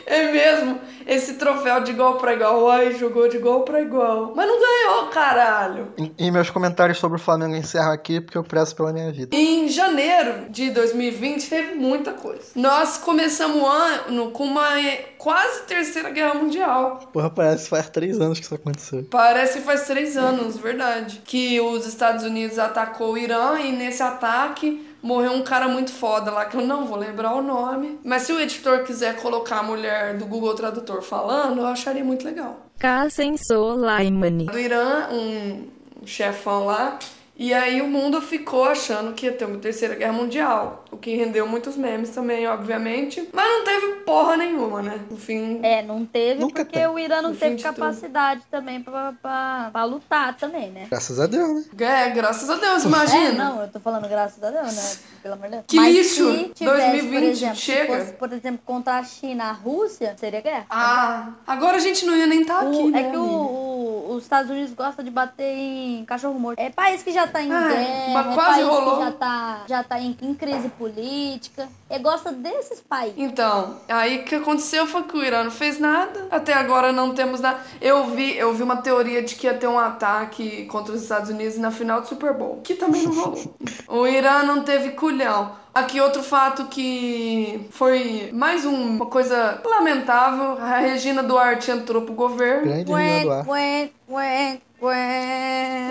É mesmo, esse troféu de igual pra igual. Ai, jogou de igual pra igual. Mas não ganhou, caralho. E, e meus comentários sobre o Flamengo encerram aqui porque eu prezo pela minha vida. Em janeiro de 2020 teve muita coisa. Nós começamos o ano com uma eh, quase terceira guerra mundial. Porra, parece que faz três anos que isso aconteceu. Parece que faz três anos, verdade. Que os Estados Unidos atacou o Irã e nesse ataque morreu um cara muito foda lá, que eu não vou lembrar o nome. Mas se o editor quiser colocar a mulher do Google Tradutor falando, eu acharia muito legal. Qasim Soleimani. Do Irã, um chefão lá. E aí o mundo ficou achando que ia ter uma terceira guerra mundial. O que rendeu muitos memes também, obviamente. Mas não teve porra nenhuma, né? No fim. É, não teve Nunca porque tem. o Irã não No teve de capacidade também pra, pra, pra lutar também, né? Graças a Deus, né? É, graças a Deus, É, imagina. não, eu tô falando graças a Deus, né? Pelo amor de Deus. Que Mas lixo! se tivesse, 2020 por exemplo, se chega. fosse, por exemplo, contra a China, a Rússia, seria guerra. Ah, agora a gente não ia nem estar O- aqui, né? é que o, o- os Estados Unidos gostam de bater em cachorro morto. É país que já tá em Ah, guerra, mas é quase país rolou. que já tá, já tá em, em crise política. É gosta desses países. Então, aí o que aconteceu foi que o Irã não fez nada. Até agora não temos nada. Eu vi, eu vi uma teoria de que ia ter um ataque contra os Estados Unidos na final do Super Bowl, que também não rolou. o Irã não teve culhão. Aqui outro fato que foi mais um- uma coisa lamentável, a Regina Duarte entrou pro governo. Grande Ué, ué, ué,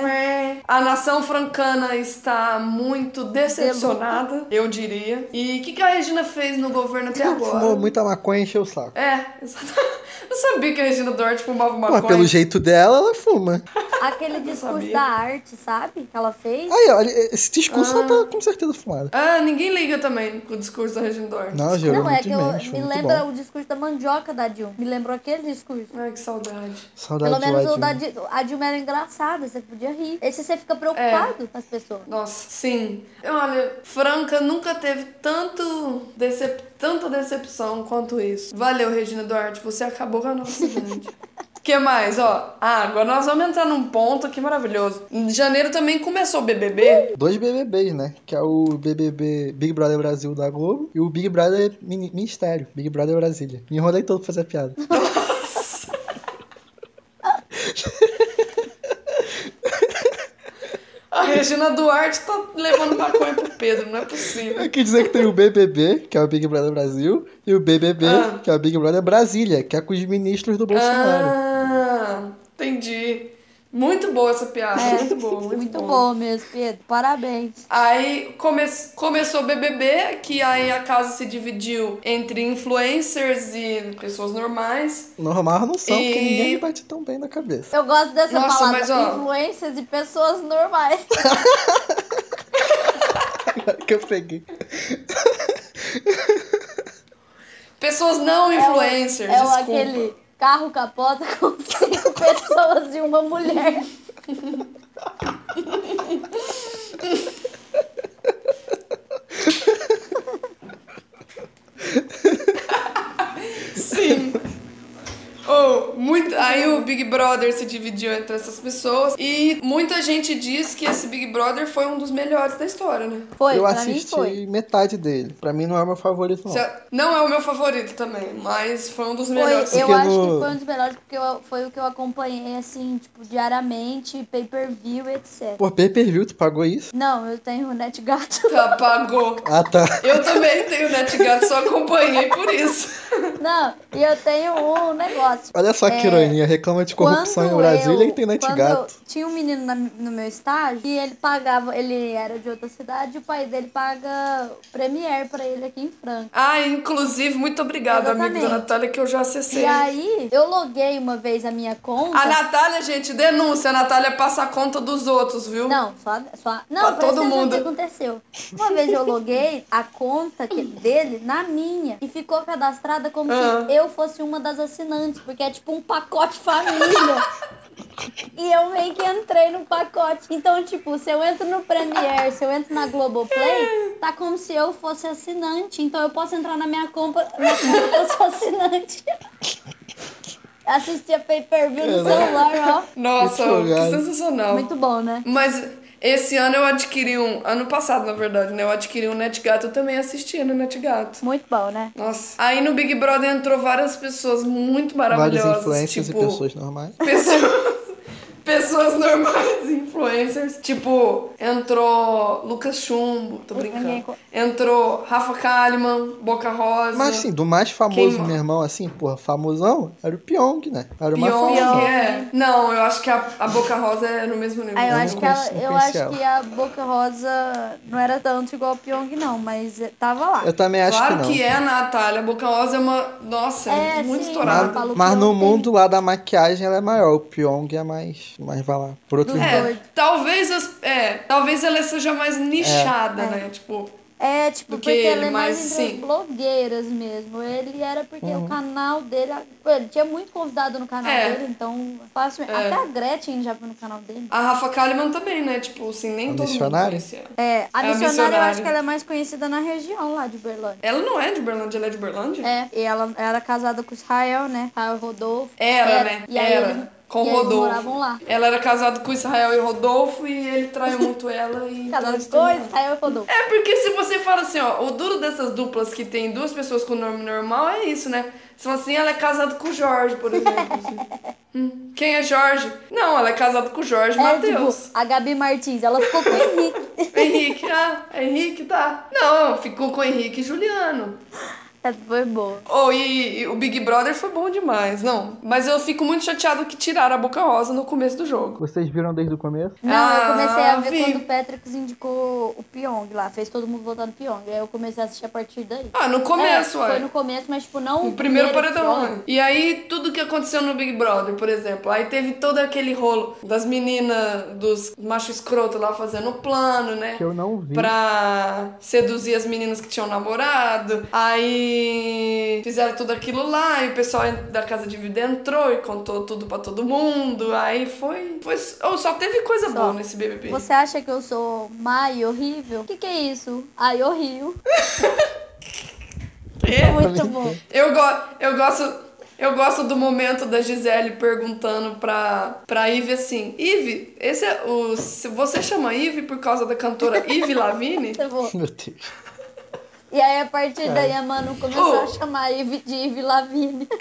ué. A nação francana está muito decepcionada, eu diria. E o que, que a Regina fez no governo até agora? Fumou muita maconha e encheu o saco. É, exatamente. Eu sabia que a Regina Duarte fumava maconha. pelo jeito dela, ela fuma. Aquele discurso da arte, sabe? Que ela fez. Aí, olha, esse discurso ela tá com certeza fumada. Ah, ninguém liga também com o discurso da Regina Duarte. Não, gerou Não, é que eu, me lembra bom. o discurso da mandioca da Dilma. Me lembrou aquele discurso. Ai, que saudade. Saudade Pelo menos o da Ladinho. Di- a Dilma era engraçada, você podia rir. Esse você fica preocupado com as pessoas. Nossa, sim. Olha, Franca nunca teve tanto decep... tanta decepção quanto isso. Valeu, Regina Duarte, você acabou com a nossa cidade. O que mais, ó? Ah, agora nós vamos entrar num ponto aqui maravilhoso. Em janeiro também começou o BBB. Dois BBBs, né? Que é o BBB Big Brother Brasil da Globo e o Big Brother Mini- Ministério, Big Brother Brasília. Me enrolei todo pra fazer a piada. A Regina Duarte tá levando maconha pro Pedro, não é possível. Eu quis dizer que tem o BBB, que é o Big Brother Brasil, e o BBB, Ah. que é o Big Brother Brasília, que é com os ministros do Bolsonaro. Ah, entendi. Muito boa essa piada, muito boa, muito, É, Muito boa. mesmo, Pedro. Parabéns. Aí come começou o BBB, que aí a casa se dividiu entre influencers e pessoas normais. Normal não são, porque E- ninguém me bate tão bem na cabeça. Eu gosto dessa Nossa, palavra. mas, ó. Influências e pessoas normais. Agora que eu peguei. Pessoas não influencers, é o- desculpa. aquele carro capota com cinco pessoas e uma mulher. Sim. Oh, muito... Aí o Big Brother se dividiu entre essas pessoas. E muita gente diz que esse Big Brother foi um dos melhores da história, né? Foi, eu pra assisti mim foi. metade dele. Pra mim não é o meu favorito, não. Se- Não é o meu favorito também, mas foi um dos Foi, melhores. eu Porque acho no- que foi um dos melhores porque eu- foi o que eu acompanhei assim, tipo, diariamente, pay per view, etc. Pô, pay per view, tu pagou isso? Não, eu tenho o NetGato. Tá, pagou. Ah, tá. Eu também tenho NetGato, só acompanhei por isso. Não, e eu tenho um negócio. Olha só que É, ironia, reclama de corrupção em Brasília eu- e tem net quando gato. eu- tinha um menino na- no meu estágio e ele pagava, ele era de outra cidade e o pai dele paga Premiere pra ele aqui em Franca. Ah, inclusive, muito obrigada, amigo da. Natália, que eu já acessei. E aí, eu loguei uma vez a minha conta. A Natália, gente, denúncia. A Natália passa a conta dos outros, viu? Não, só. só não, Pra todo mundo. que aconteceu. Uma vez eu loguei a conta que- dele na minha e ficou cadastrada como Ah. se eu fosse uma das assinantes, porque é tipo um pacote família. E eu meio que entrei no pacote. Então, tipo, se eu entro no Premiere, se eu entro na Globoplay, tá como se eu fosse assinante. Então eu posso entrar na minha compra, que eu sou assinante. Assistir a pay-per-view no Caraca. celular, Nossa, Que sensacional. ó. Muito bom, né? Mas esse ano eu adquiri um. Ano passado, na verdade, né? Eu adquiri um NetGato, eu também assistia no NetGato. Muito bom, né? Nossa. Aí no Big Brother entrou várias pessoas muito maravilhosas. influencers tipo, e pessoas normais. pessoas. Pessoas normais, influencers. Tipo, entrou Lucas Chumbo, tô brincando. Entrou Rafa Kalimann, Boca Rosa. Mas assim, do mais famoso, Quem- meu irmão, assim, porra, famosão, era o Pyong, né? Era o mais Pyong, famoso. é. Não, eu acho que a, a Boca Rosa é no mesmo nível. Aí eu Eu acho não que ela, eu acho ela. que a Boca Rosa não era tanto igual a Pyong, não, mas tava lá. Eu também acho Claro que não. que, é, Natália. A Boca Rosa é uma. Nossa, é, É, muito sim. estourada. Mas Pyong no mundo lá da maquiagem ela é maior. O Pyong é mais. Mais vai lá. Por outro Dos lado. É, talvez as, é, talvez ela seja mais nichada, É. né? Tipo, É, tipo, do que porque ele ele, é mais mas entre sim. as blogueiras mesmo. Ele era porque Uhum. o canal dele. Ele tinha muito convidado no canal É. dele, então fácil. É. Até a Gretchen já foi no canal dele. a Rafa Kalimann também, né? Tipo, assim, nem A todo mundo missionária? conhecia. É, a É a missionária, eu missionária. acho que ela é mais conhecida na região lá de Berlândia. Ela não é de Berlândia, ela é de Berlândia? É, e ela era casada com o Israel, né? Israel Rodolfo. Era, né? E aí Era. eles, Com e aí eles Rodolfo. moravam lá. Ela era casada com Israel e Rodolfo e ele traiu muito ela e. então Casada eles com o terminaram. Israel e Rodolfo. É porque se você fala assim, ó, o duro dessas duplas que tem duas pessoas com nome normal é isso, né? Se fala assim, ela é casada com o Jorge, por exemplo. assim. Hum, Quem é Jorge? Não, ela é casada com o Jorge É, Matheus. tipo, a Gabi Martins, ela ficou com o Henrique. Henrique, ah, Henrique tá. Não, ficou com Henrique e Juliano. Essa foi boa. Oh, e, e o Big Brother foi bom demais, não. Mas eu fico muito chateado que tiraram a Boca Rosa no começo do jogo. Vocês viram desde o começo? Não, Ah, eu comecei a ver vi. quando o Patrick indicou o Pyong lá, fez todo mundo votar no Pyong. Aí eu comecei a assistir a partir daí. Ah, no começo, é, ué. Foi no começo, mas tipo, não O primeiro paredão. episódio. né? E aí, tudo que aconteceu no Big Brother, por exemplo. Aí teve todo aquele rolo das meninas, dos machos escroto lá fazendo o plano, né? Que eu não vi. Pra seduzir as meninas que tinham namorado. Aí fizeram tudo aquilo lá, e o pessoal da casa de vida entrou e contou tudo pra todo mundo. Aí foi. foi oh, só teve coisa Só. boa nesse BBB. Você acha que eu sou má e horrível? O que, que é isso? Ai, eu rio. É. Muito bom. Eu, go eu gosto. Eu gosto do momento da Gisele perguntando pra, pra Ive assim: Ive, esse é o. se Você chama Ive por causa da cantora Ive Lavigne? Muito bom. Meu Deus. E aí, a partir daí, a Manu começou Oh. a chamar Ivy de Ivy Lavigne.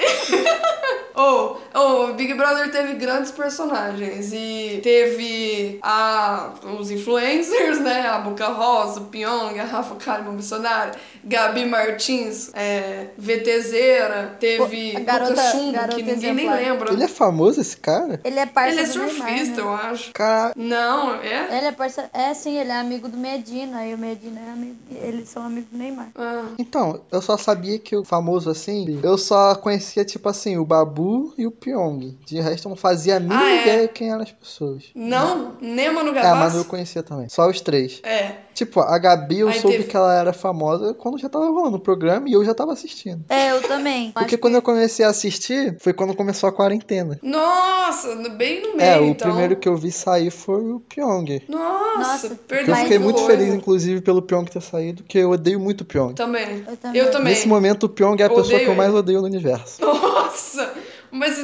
Oh, oh, Big Brother teve grandes personagens e teve a, os influencers, né? A Boca Rosa, o Pyong, a Rafa Kalimann, missionária, Gabi Martins, é, VTZera, teve A garota- Lucas Chumbo, garota que ninguém nem exemplar. lembra. Ele é famoso, esse cara? Ele é parceiro Ele é do Neymar, surfista, né? eu acho. Cara, Não, é? Ele é parceiro... É, sim, ele é amigo do Medina. E o Medina é amigo... Eles são amigos do Neymar. Ah. Então, eu só sabia que o famoso assim, eu só conhecia, tipo assim, o Babu e o Pyong. De resto, eu não fazia a mínima Ah, é? ideia quem eram as pessoas. Não, nem a Manu É, a Gavassi. Manu eu conhecia também. Só os três. É. Tipo, a Gabi, eu Aí soube teve- que ela era famosa quando já tava rolando o programa e eu já tava assistindo. É, eu também. Porque quando eu comecei a assistir, foi quando começou a quarentena. Nossa, no- bem no meio, É, o então. primeiro que eu vi sair foi o Pyong. Nossa, Nossa, Eu fiquei muito feliz, inclusive, pelo Pyong ter saído, porque eu odeio muito o Pyong. Também. Eu também. Eu também. Nesse momento, o Pyong é a pessoa Odeio que eu mais odeio no universo. Nossa, mas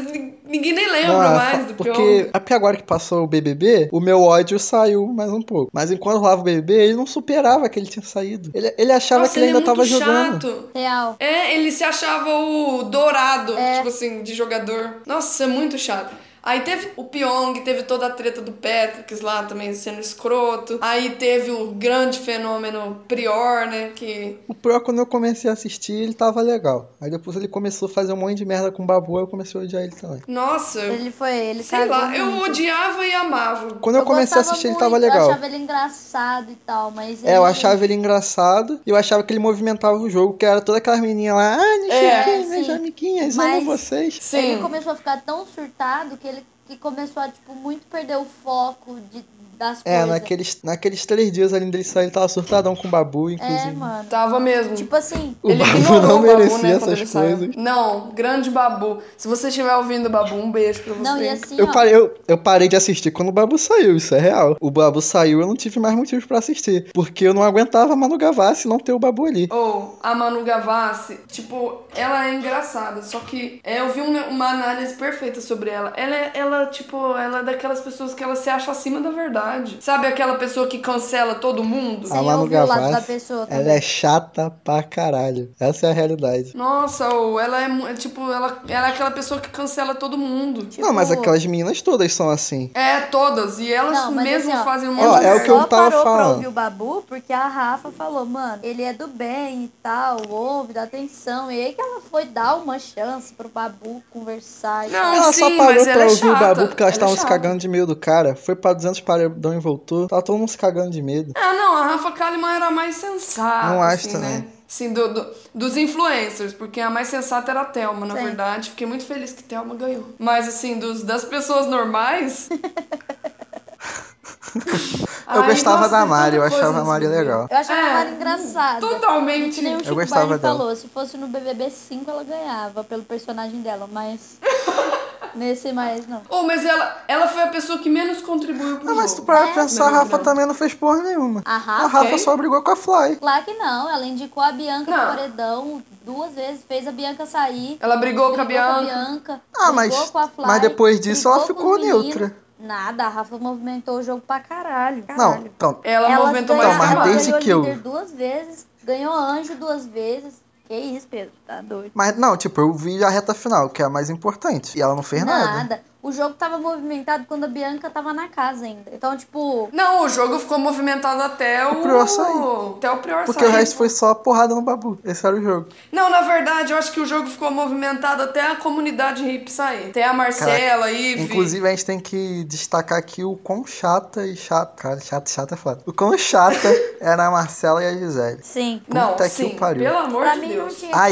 ninguém nem lembra é mais do porque Pyong. é porque agora que passou o BBB, o meu ódio saiu mais um pouco. Mas enquanto rolava o BBB, ele não superava que ele tinha saído. Ele, ele achava Nossa, que ele ele é ainda muito tava jogando. chato. Real. É, ele se achava o dourado, É. tipo assim, de jogador. Nossa, é muito chato. Aí teve o Pyong, teve toda a treta do Patrick lá também sendo escroto. Aí teve o grande fenômeno Prior, né? Que. O Pro, quando eu comecei a assistir, ele tava legal. Aí depois ele começou a fazer um monte de merda com o Babu, eu comecei a odiar ele também. Nossa, Ele foi... Ele sei lá, eu muito. odiava e amava. Quando eu, comecei a assistir, ele muito, tava Eu legal. achava ele engraçado e tal, mas... É, eu ele- achava ele engraçado e eu achava que ele movimentava o jogo, que era toda aquela menininha lá, ah, não sei É, o que, minhas sim. amiguinhas, Mas- amo vocês. Sim. Ele começou a ficar tão surtado que ele que começou a, tipo, muito perder o foco de, das É, coisas. naqueles, naqueles três dias ali dele sair, ele tava surtadão com o Babu, É, inclusive. mano. Tava mesmo. Tipo assim, O ele Babu ignorou não o Babu, merecia né, quando essas ele saiu. coisas. Não, grande Babu. Se você estiver ouvindo Babu, um beijo pra você. não, e assim, Eu ó. parei, eu, eu parei de assistir quando o Babu saiu, isso é real. O Babu saiu, eu não tive mais motivos pra assistir. Porque eu não aguentava a Manu Gavassi não ter o Babu ali. Ou a Manu Gavassi, tipo, ela é engraçada, só que é, eu vi uma, uma análise perfeita sobre ela. Ela é, ela, tipo, ela é daquelas pessoas que ela se acha acima da verdade. Sabe aquela pessoa que cancela todo mundo? Sem a Manu ouvir o lado da Gavassi, pessoa ela é chata pra caralho. Essa é a realidade. Nossa, ou ela é, é, tipo, ela, ela é aquela pessoa que cancela todo mundo. Tipo, Não, mas aquelas meninas todas são assim. É, todas. E elas Não, mas mesmo assim, ó, fazem um Ó, monte de é o que eu só tava parou pra falando. ouvir o Babu porque a Rafa falou, mano, ele é do bem e tal, ouve, dá atenção. E aí que ela foi dar uma chance pro Babu conversar. e Não. Ela sim, só mas parou ela pra é ouvir o chata. Babu porque elas Ela é estavam se chata. cagando de medo do cara. Foi pra 200 paredão e voltou. Tava todo mundo se cagando de medo. Ah, não, a Rafa Kalimann era a mais sensata. Não acho assim, também. Né? Assim, do, do- dos influencers, porque a mais sensata era a Thelma, na Sim. verdade. Fiquei muito feliz que Thelma ganhou. Mas, assim, dos, das pessoas normais. Eu Ai, gostava nossa, da tem Mari, eu achava a Mari legal. Eu achava É, a Mari engraçada. Totalmente. Nem o Chico gostava Barney dela. falou, se fosse no BBB 5 ela ganhava pelo personagem dela, mas nesse mais não. Oh, mas ela, ela foi a pessoa que menos contribuiu pro Não, mas jogo. tu para É, pensar, a meu Rafa Deus. também não fez porra nenhuma. A A Rafa, Rafa quem? só brigou com a Fly. claro que não, ela indicou a Bianca Não. no paredão duas vezes, fez a Bianca sair. Ela brigou com a brigou Bianca. Ah, brigou mas- com a Fly, mas depois disso ela brigou ficou neutra. Nada, a Rafa movimentou o jogo pra caralho. Não, pronto. Ela Ela movimentou ganhou, mais que a Então, mas Mari. desde ganhou que eu- duas vezes, ganhou anjo duas vezes. Que isso, Pedro? Tá doido. Mas não, tipo, eu vi a reta final, que é a mais importante. E ela não fez nada. Nada. O jogo tava movimentado quando a Bianca tava na casa ainda. Então, tipo, Não, o jogo ficou movimentado até o. O Prior sair. Até o Prior Porque sair. o resto foi só porrada no babu. Esse era o jogo. Não, na verdade, eu acho que o jogo ficou movimentado até a comunidade hip sair. Até a Marcela, Ive. Inclusive, a gente tem que destacar aqui o quão chata e chata. Cara, chata, chata é foda. O quão chata era a Marcela e a Gisele. sim. Não, Puta que sim, o pariu. pelo amor Pra de mim Deus. não tinha A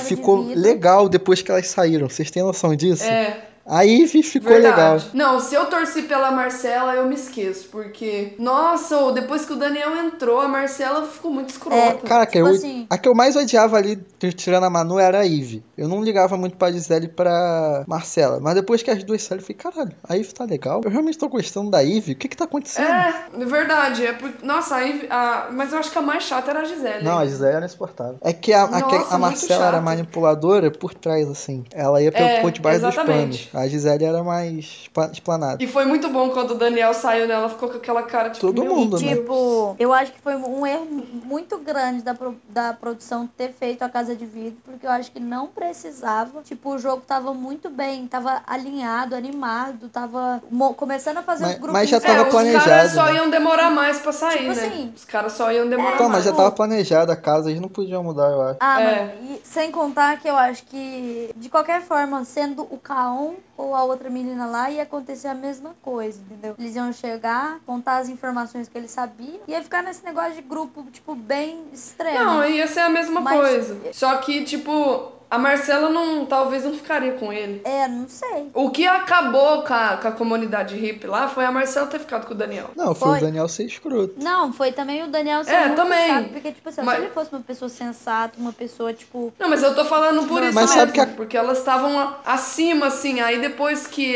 de ficou vidro. legal depois que elas saíram. Vocês têm noção disso? É, A Ivy ficou verdade. legal. Não, se eu torci pela Marcela, eu me esqueço. Porque, nossa, depois que o Daniel entrou, a Marcela ficou muito escrota. Cara, que Tipo eu, assim- a que eu mais odiava ali, tirando a Manu, era a Ivy. Eu não ligava muito pra Gisele e pra Marcela. Mas depois que as duas saíram, eu falei, caralho, a Ivy tá legal. Eu realmente tô gostando da Ivy. O que que tá acontecendo? É, é verdade. É por... Nossa, a Ivy, a... mas eu acho que a mais chata era a Gisele. Não, a Gisele era insuportável. É que a, a, Nossa, que a muito Marcela era manipuladora por trás, assim. Ela ia pelo É, por debaixo dos exatamente. panos. A Gisele era mais esplanada. E foi muito bom quando o Daniel saiu dela, ficou com aquela cara tipo. Todo mundo, né? Tipo, eu acho que foi um erro muito grande da, pro- da produção ter feito a Casa de Vidro, porque eu acho que não precisava. Tipo, o jogo tava muito bem, tava alinhado, animado, tava começando a fazer Mas- os grupos. mas já É, tava os planejado, caras só né? iam demorar mais pra sair, Tipo né? assim, Os caras só iam demorar Então, mais. mas já tava planejada a casa, eles não podiam mudar, eu acho. Ah, É. mano, e sem contar que eu acho que, de qualquer forma, sendo o Kaon ou a outra menina lá, ia acontecer a mesma coisa, entendeu? Eles iam chegar, contar as informações que eles sabiam, e ia ficar nesse negócio de grupo, tipo, bem extremo. Não, ia ser a mesma Mas- coisa. Só que, tipo, a Marcela não, talvez não ficaria com ele. É, não sei. O que acabou com a, com a comunidade hippie lá foi a Marcela ter ficado com o Daniel. Não, foi, Foi. o Daniel ser escroto. Não, foi também o Daniel ser É, muito também. chato, porque, tipo assim, Mas- se ele fosse uma pessoa sensata, uma pessoa, tipo... Não, mas eu tô falando por isso Mas mesmo, sabe que a- porque elas estavam acima, assim, aí depois que,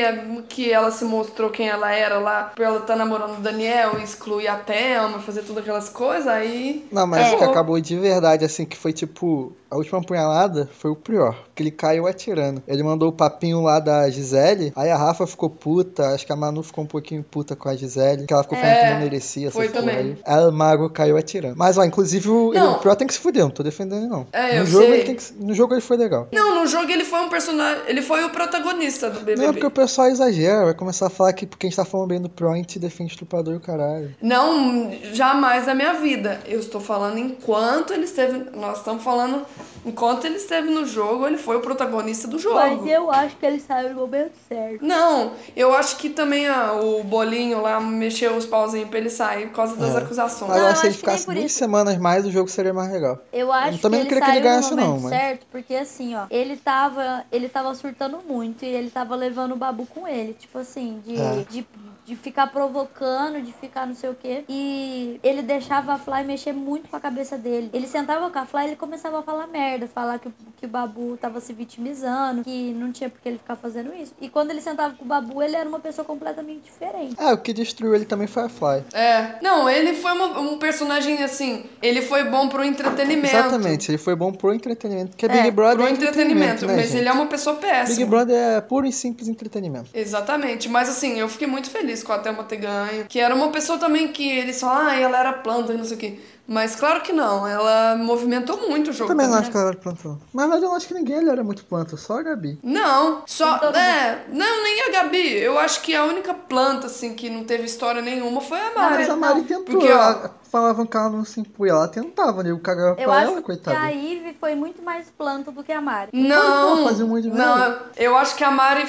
que ela se mostrou quem ela era lá, por ela estar namorando o Daniel, excluir a Thelma, fazer todas aquelas coisas, aí... Não, mas É. o que acabou de verdade, assim, que foi tipo. A última punhalada foi o Prior, que ele caiu atirando. Ele mandou o papinho lá da Gisele, aí a Rafa ficou puta, acho que a Manu ficou um pouquinho puta com a Gisele, que ela ficou falando É, que não merecia essa foi porra também. aí. O Mago caiu atirando. Mas, ó, inclusive o, ele- o Prior tem que se fuder, não tô defendendo não. É, no eu jogo que No jogo ele foi legal. Não, no jogo ele foi um personagem, ele foi o protagonista do BBB. Não, é porque o pessoal exagera, vai começar a falar que porque a gente tá falando bem do Prior, a gente defende estuprador e o caralho. Não, jamais na minha vida. Eu estou falando enquanto ele esteve. Nós estamos falando enquanto ele esteve no jogo, ele foi o protagonista do jogo. Mas eu acho que ele saiu no momento certo. Não, eu acho que também ah, o bolinho lá mexeu os pauzinhos pra ele sair por causa das É. acusações. Mas Não, eu eu acho que ele que nem ficasse duas semanas mais, o jogo seria mais legal. Eu acho também não que ele queria que ele ganhasse, no momento não, mas- certo, porque assim, ó, ele tava, ele tava surtando muito e ele tava levando o babu com ele, tipo assim, de, É. de de ficar provocando, de ficar não sei o quê. E ele deixava a Fly mexer muito com a cabeça dele. Ele sentava com a Fly e ele começava a falar merda, falar que, que o Babu tava se vitimizando, que não tinha por que ele ficar fazendo isso. E quando ele sentava com o Babu, ele era uma pessoa completamente diferente. É, o que destruiu ele também foi a Fly. É. Não, ele foi uma- um personagem assim. Ele foi bom pro entretenimento. Exatamente, ele foi bom pro entretenimento. Porque É, Big Brother pro é entretenimento. né, mas gente? ele é uma pessoa péssima. Big Brother é puro e simples entretenimento. Exatamente, mas assim, eu fiquei muito feliz com a Thelma ter ganho. Que era uma pessoa também que eles falam, ah, ela era planta e não sei o quê. Mas claro que não, ela movimentou muito o jogo. Também não também. acho que ela era plantão. Mas na verdade eu não acho que ninguém ali era muito planta, só a Gabi. Não, só. Todo É, não, nem a Gabi. Eu acho que a única planta, assim, que não teve história nenhuma foi a Mari. Mas a Mari não, tentou. porque, ó- ela, falavam que ela não se impunha. Ela tentava, né? O cagava Eu pra acho ela, que coitada. a Ivy foi muito mais planta do que a Mari. Não, não, merda. eu acho que a Mari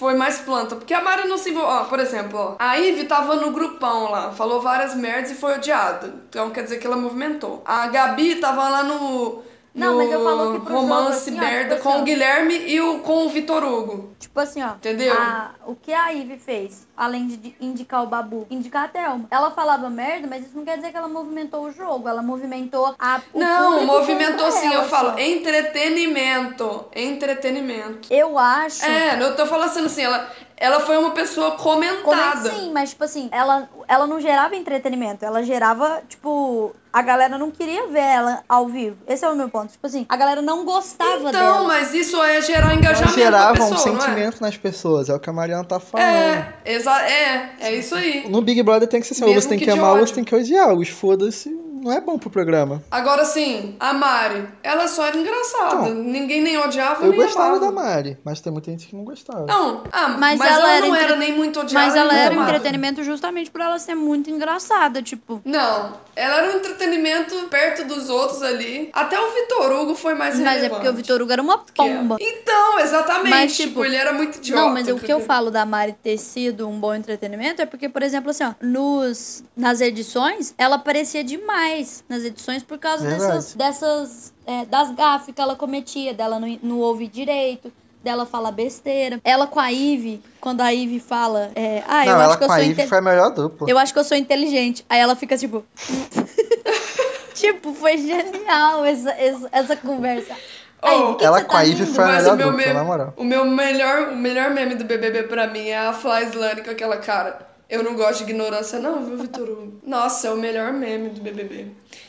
foi mais planta, porque a Mari não se envolveu, ó, por exemplo, ó, a Ivy tava no grupão lá, falou várias merdas e foi odiada, então quer dizer que ela movimentou. A Gabi tava lá no, Não, no mas eu falo que pro jogo, romance assim, ó, merda tipo com assim, o ó. Guilherme e o, com o Vitor Hugo. Tipo assim, ó. Entendeu? a- o que a Ivy fez, além de indicar o Babu, indicar a Thelma. Ela falava merda, mas isso não quer dizer que ela movimentou o jogo. Ela movimentou a. o não, movimentou sim, ela, eu falo, entretenimento, entretenimento. Eu acho. É, eu tô falando assim, ela, ela foi uma pessoa comentada. Como sim, mas tipo assim, ela, ela não gerava entretenimento, ela gerava, tipo, a galera não queria ver ela ao vivo. Esse é o meu ponto. Tipo assim, a galera não gostava Então, dela. mas isso é gerar Ela engajamento gerava da um pessoa, não é? sentimento nas pessoas, é o que a Mariana tá falando. É, exa é, é isso aí. No Big Brother tem que ser assim, ou você tem que que, amar ou você tem que odiar. Os foda-se não é bom pro programa. Agora sim, a Mari, ela só era engraçada. Não. Ninguém nem odiava, Eu nem gostava amava. da Mari, mas tem muita gente que não gostava. Não, ah, Mas mas, ela ela, era não entre- era nem muito odiada. Mas ela era um entretenimento justamente por ela ser muito engraçada, tipo. Não, ela era um entretenimento perto dos outros ali. Até o Vitor Hugo foi mais Mas é relevante. porque o Vitor Hugo era uma pomba. Então, exatamente. Mas, tipo, tipo, ele era muito idiota. Não, mas o que eu falo da Mari ter sido um bom entretenimento é porque, por exemplo, assim, ó, nos, nas edições, ela aparecia demais nas edições por causa Verdade. dessas, dessas é, das gafes que ela cometia, dela não, não ouvir direito, dela falar besteira. Ela com a Ivy, quando a Ivy fala, é, ah, eu não, acho ela que eu com a sou Ivy inte- foi a melhor dupla. eu acho que eu sou inteligente. Aí ela fica tipo. tipo, foi genial essa, essa, essa conversa. Aí, Oh, que ela com a tá Ivy rindo? foi a melhor o meu dupla, meme, na moral. O meu melhor, o melhor meme do BBB pra mim é a Fly Slane com aquela cara. Eu não gosto de ignorância, não, viu, Vitor Hugo? Nossa, é o melhor meme do BBB.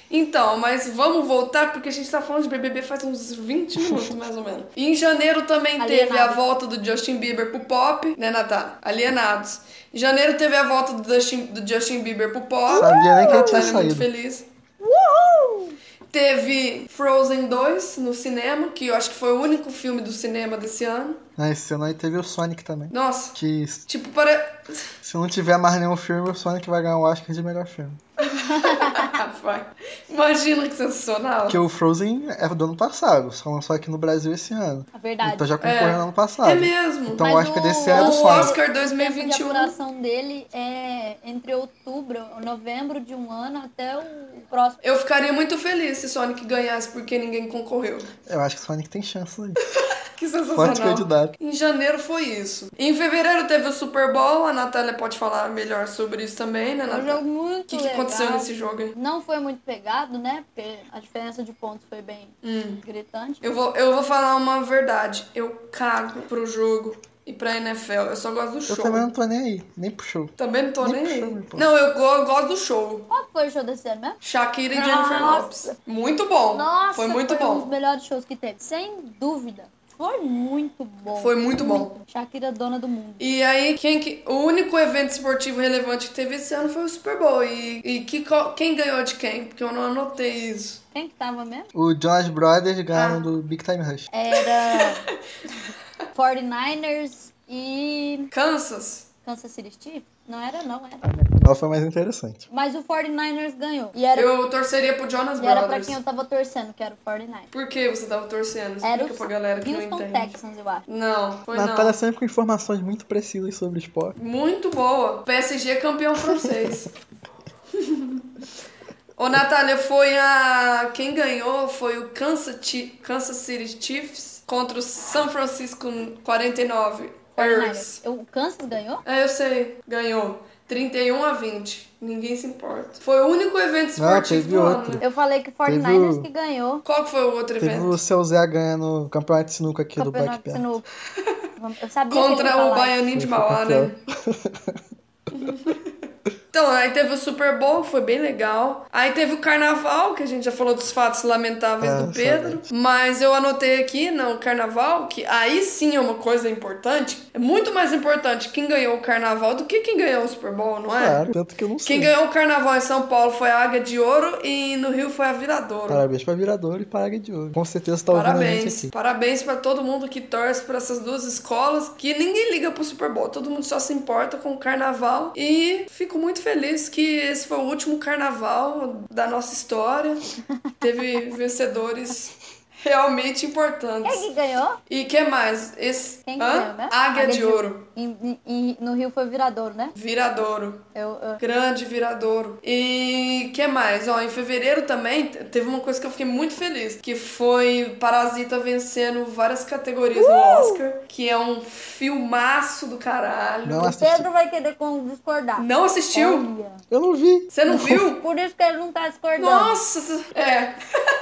Então, mas vamos voltar, porque a gente tá falando de BBB faz uns 20 minutos, mais ou menos. E em janeiro também teve a volta do Justin Bieber pro pop, né, Natália? Alienados. Em janeiro teve a volta do Justin, do Justin Bieber pro pop. Sabia nem que ele tinha muito saído. feliz. Teve Frozen 2 no cinema, que eu acho que foi o único filme do cinema desse ano. Ah, esse ano aí teve o Sonic também. Nossa, Que tipo, para. se não tiver mais nenhum filme, o Sonic vai ganhar o Oscar de melhor filme. Vai. Imagina que sensacional. Porque o Frozen é do ano passado, só lançou aqui no Brasil esse ano. A verdade. Então já concorreu É. no ano passado. É mesmo. Então Mas o Oscar o- desse ano é do o. Oscar O tempo de 2021. apuração dele é entre outubro, novembro de um ano até o próximo. Eu ficaria muito feliz se Sonic ganhasse porque ninguém concorreu. Eu acho que o Sonic tem chance aí. Que Forte sensacional. candidato. Em janeiro foi isso. Em fevereiro teve o Super Bowl. A Natália pode falar melhor sobre isso também, né, É um Natália? jogo muito O que, que aconteceu nesse jogo aí? Não foi muito pegado, né? Porque a diferença de pontos foi bem Hum. gritante. Eu vou, eu vou falar uma verdade. Eu cago pro jogo e pra NFL. Eu só gosto do Eu show. também não tô nem aí, nem pro show. Também não tô Nem nem aí. show. Não, eu go- gosto do show. Qual foi o show desse ano mesmo? Shakira e Jennifer Nossa. Lopes. Muito bom. Nossa, foi muito um dos bom. melhores shows que teve. Sem dúvida. Foi muito bom. Foi muito bom. Shakira, dona do mundo. E aí, quem que, o único evento esportivo relevante que teve esse ano foi o Super Bowl. E, e que, qual- quem ganhou de quem? Porque eu não anotei isso. Quem que tava mesmo? O Jonas Brothers ganharam Ah. do Big Time Rush. Era 49ers e Kansas? Kansas City Chiefs? Não era, não era. Ela foi mais interessante. Mas o 49ers ganhou. E era, Eu torceria pro Jonas e era pra Brothers. quem eu tava torcendo, que era o 49ers. Por que você tava torcendo? Explica Era pra o galera que não Houston entende. Texans, eu acho. Não, foi Natália não. sempre com informações muito precisas sobre esporte. Muito boa. PSG campeão francês. Ô, Natália, foi a. Quem ganhou foi o Kansas, Kansas City Chiefs contra o San Francisco 49 Earth. 49ers. O Kansas ganhou? É, eu sei. Ganhou. 31 a 20. Ninguém se importa. Foi o único evento esportivo teve do outro. ano. né? Eu falei que o Teve 49ers o- que ganhou. Qual que foi o outro Teve evento? o seu Zé ganhando o campeonato de sinuca aqui do Black Campeonato de Panther. sinuca. Eu sabia que ele ia Contra o. Baianinho de Mauá, né? Então, aí teve o Super Bowl, que foi bem legal. Aí teve o Carnaval, que a gente já falou dos fatos lamentáveis Ah, do Pedro. Mas eu anotei aqui no Carnaval que aí sim é uma coisa importante. É muito mais importante quem ganhou o Carnaval do que quem ganhou o Super Bowl, não é? Claro, tanto que eu não sei. Quem ganhou o Carnaval em São Paulo foi a Águia de Ouro e no Rio foi a Viradouro. Parabéns pra Virador e para Águia de Ouro. Com certeza tá ouvindo a gente Parabéns. aqui. Parabéns pra todo mundo que torce pra essas duas escolas, que ninguém liga pro Super Bowl, todo mundo só se importa com o carnaval. E fico muito feliz que esse foi o último carnaval da nossa história. Teve vencedores realmente importantes. Quem que ganhou? E que mais? Esse Quem que Hã? ganhou, né? Águia de Ouro. Em- em- em- no Rio foi Viradouro, né? Viradouro. Eu, eu- Grande viradouro. E que mais? Ó, em fevereiro também teve uma coisa que eu fiquei muito feliz, que foi Parasita vencendo várias categorias no Oscar, que é um filmaço do caralho. Não O assisti. Pedro vai querer discordar. Não assistiu? Olha. Eu não vi. Você não viu? Por isso que ele não tá discordando. Nossa, é.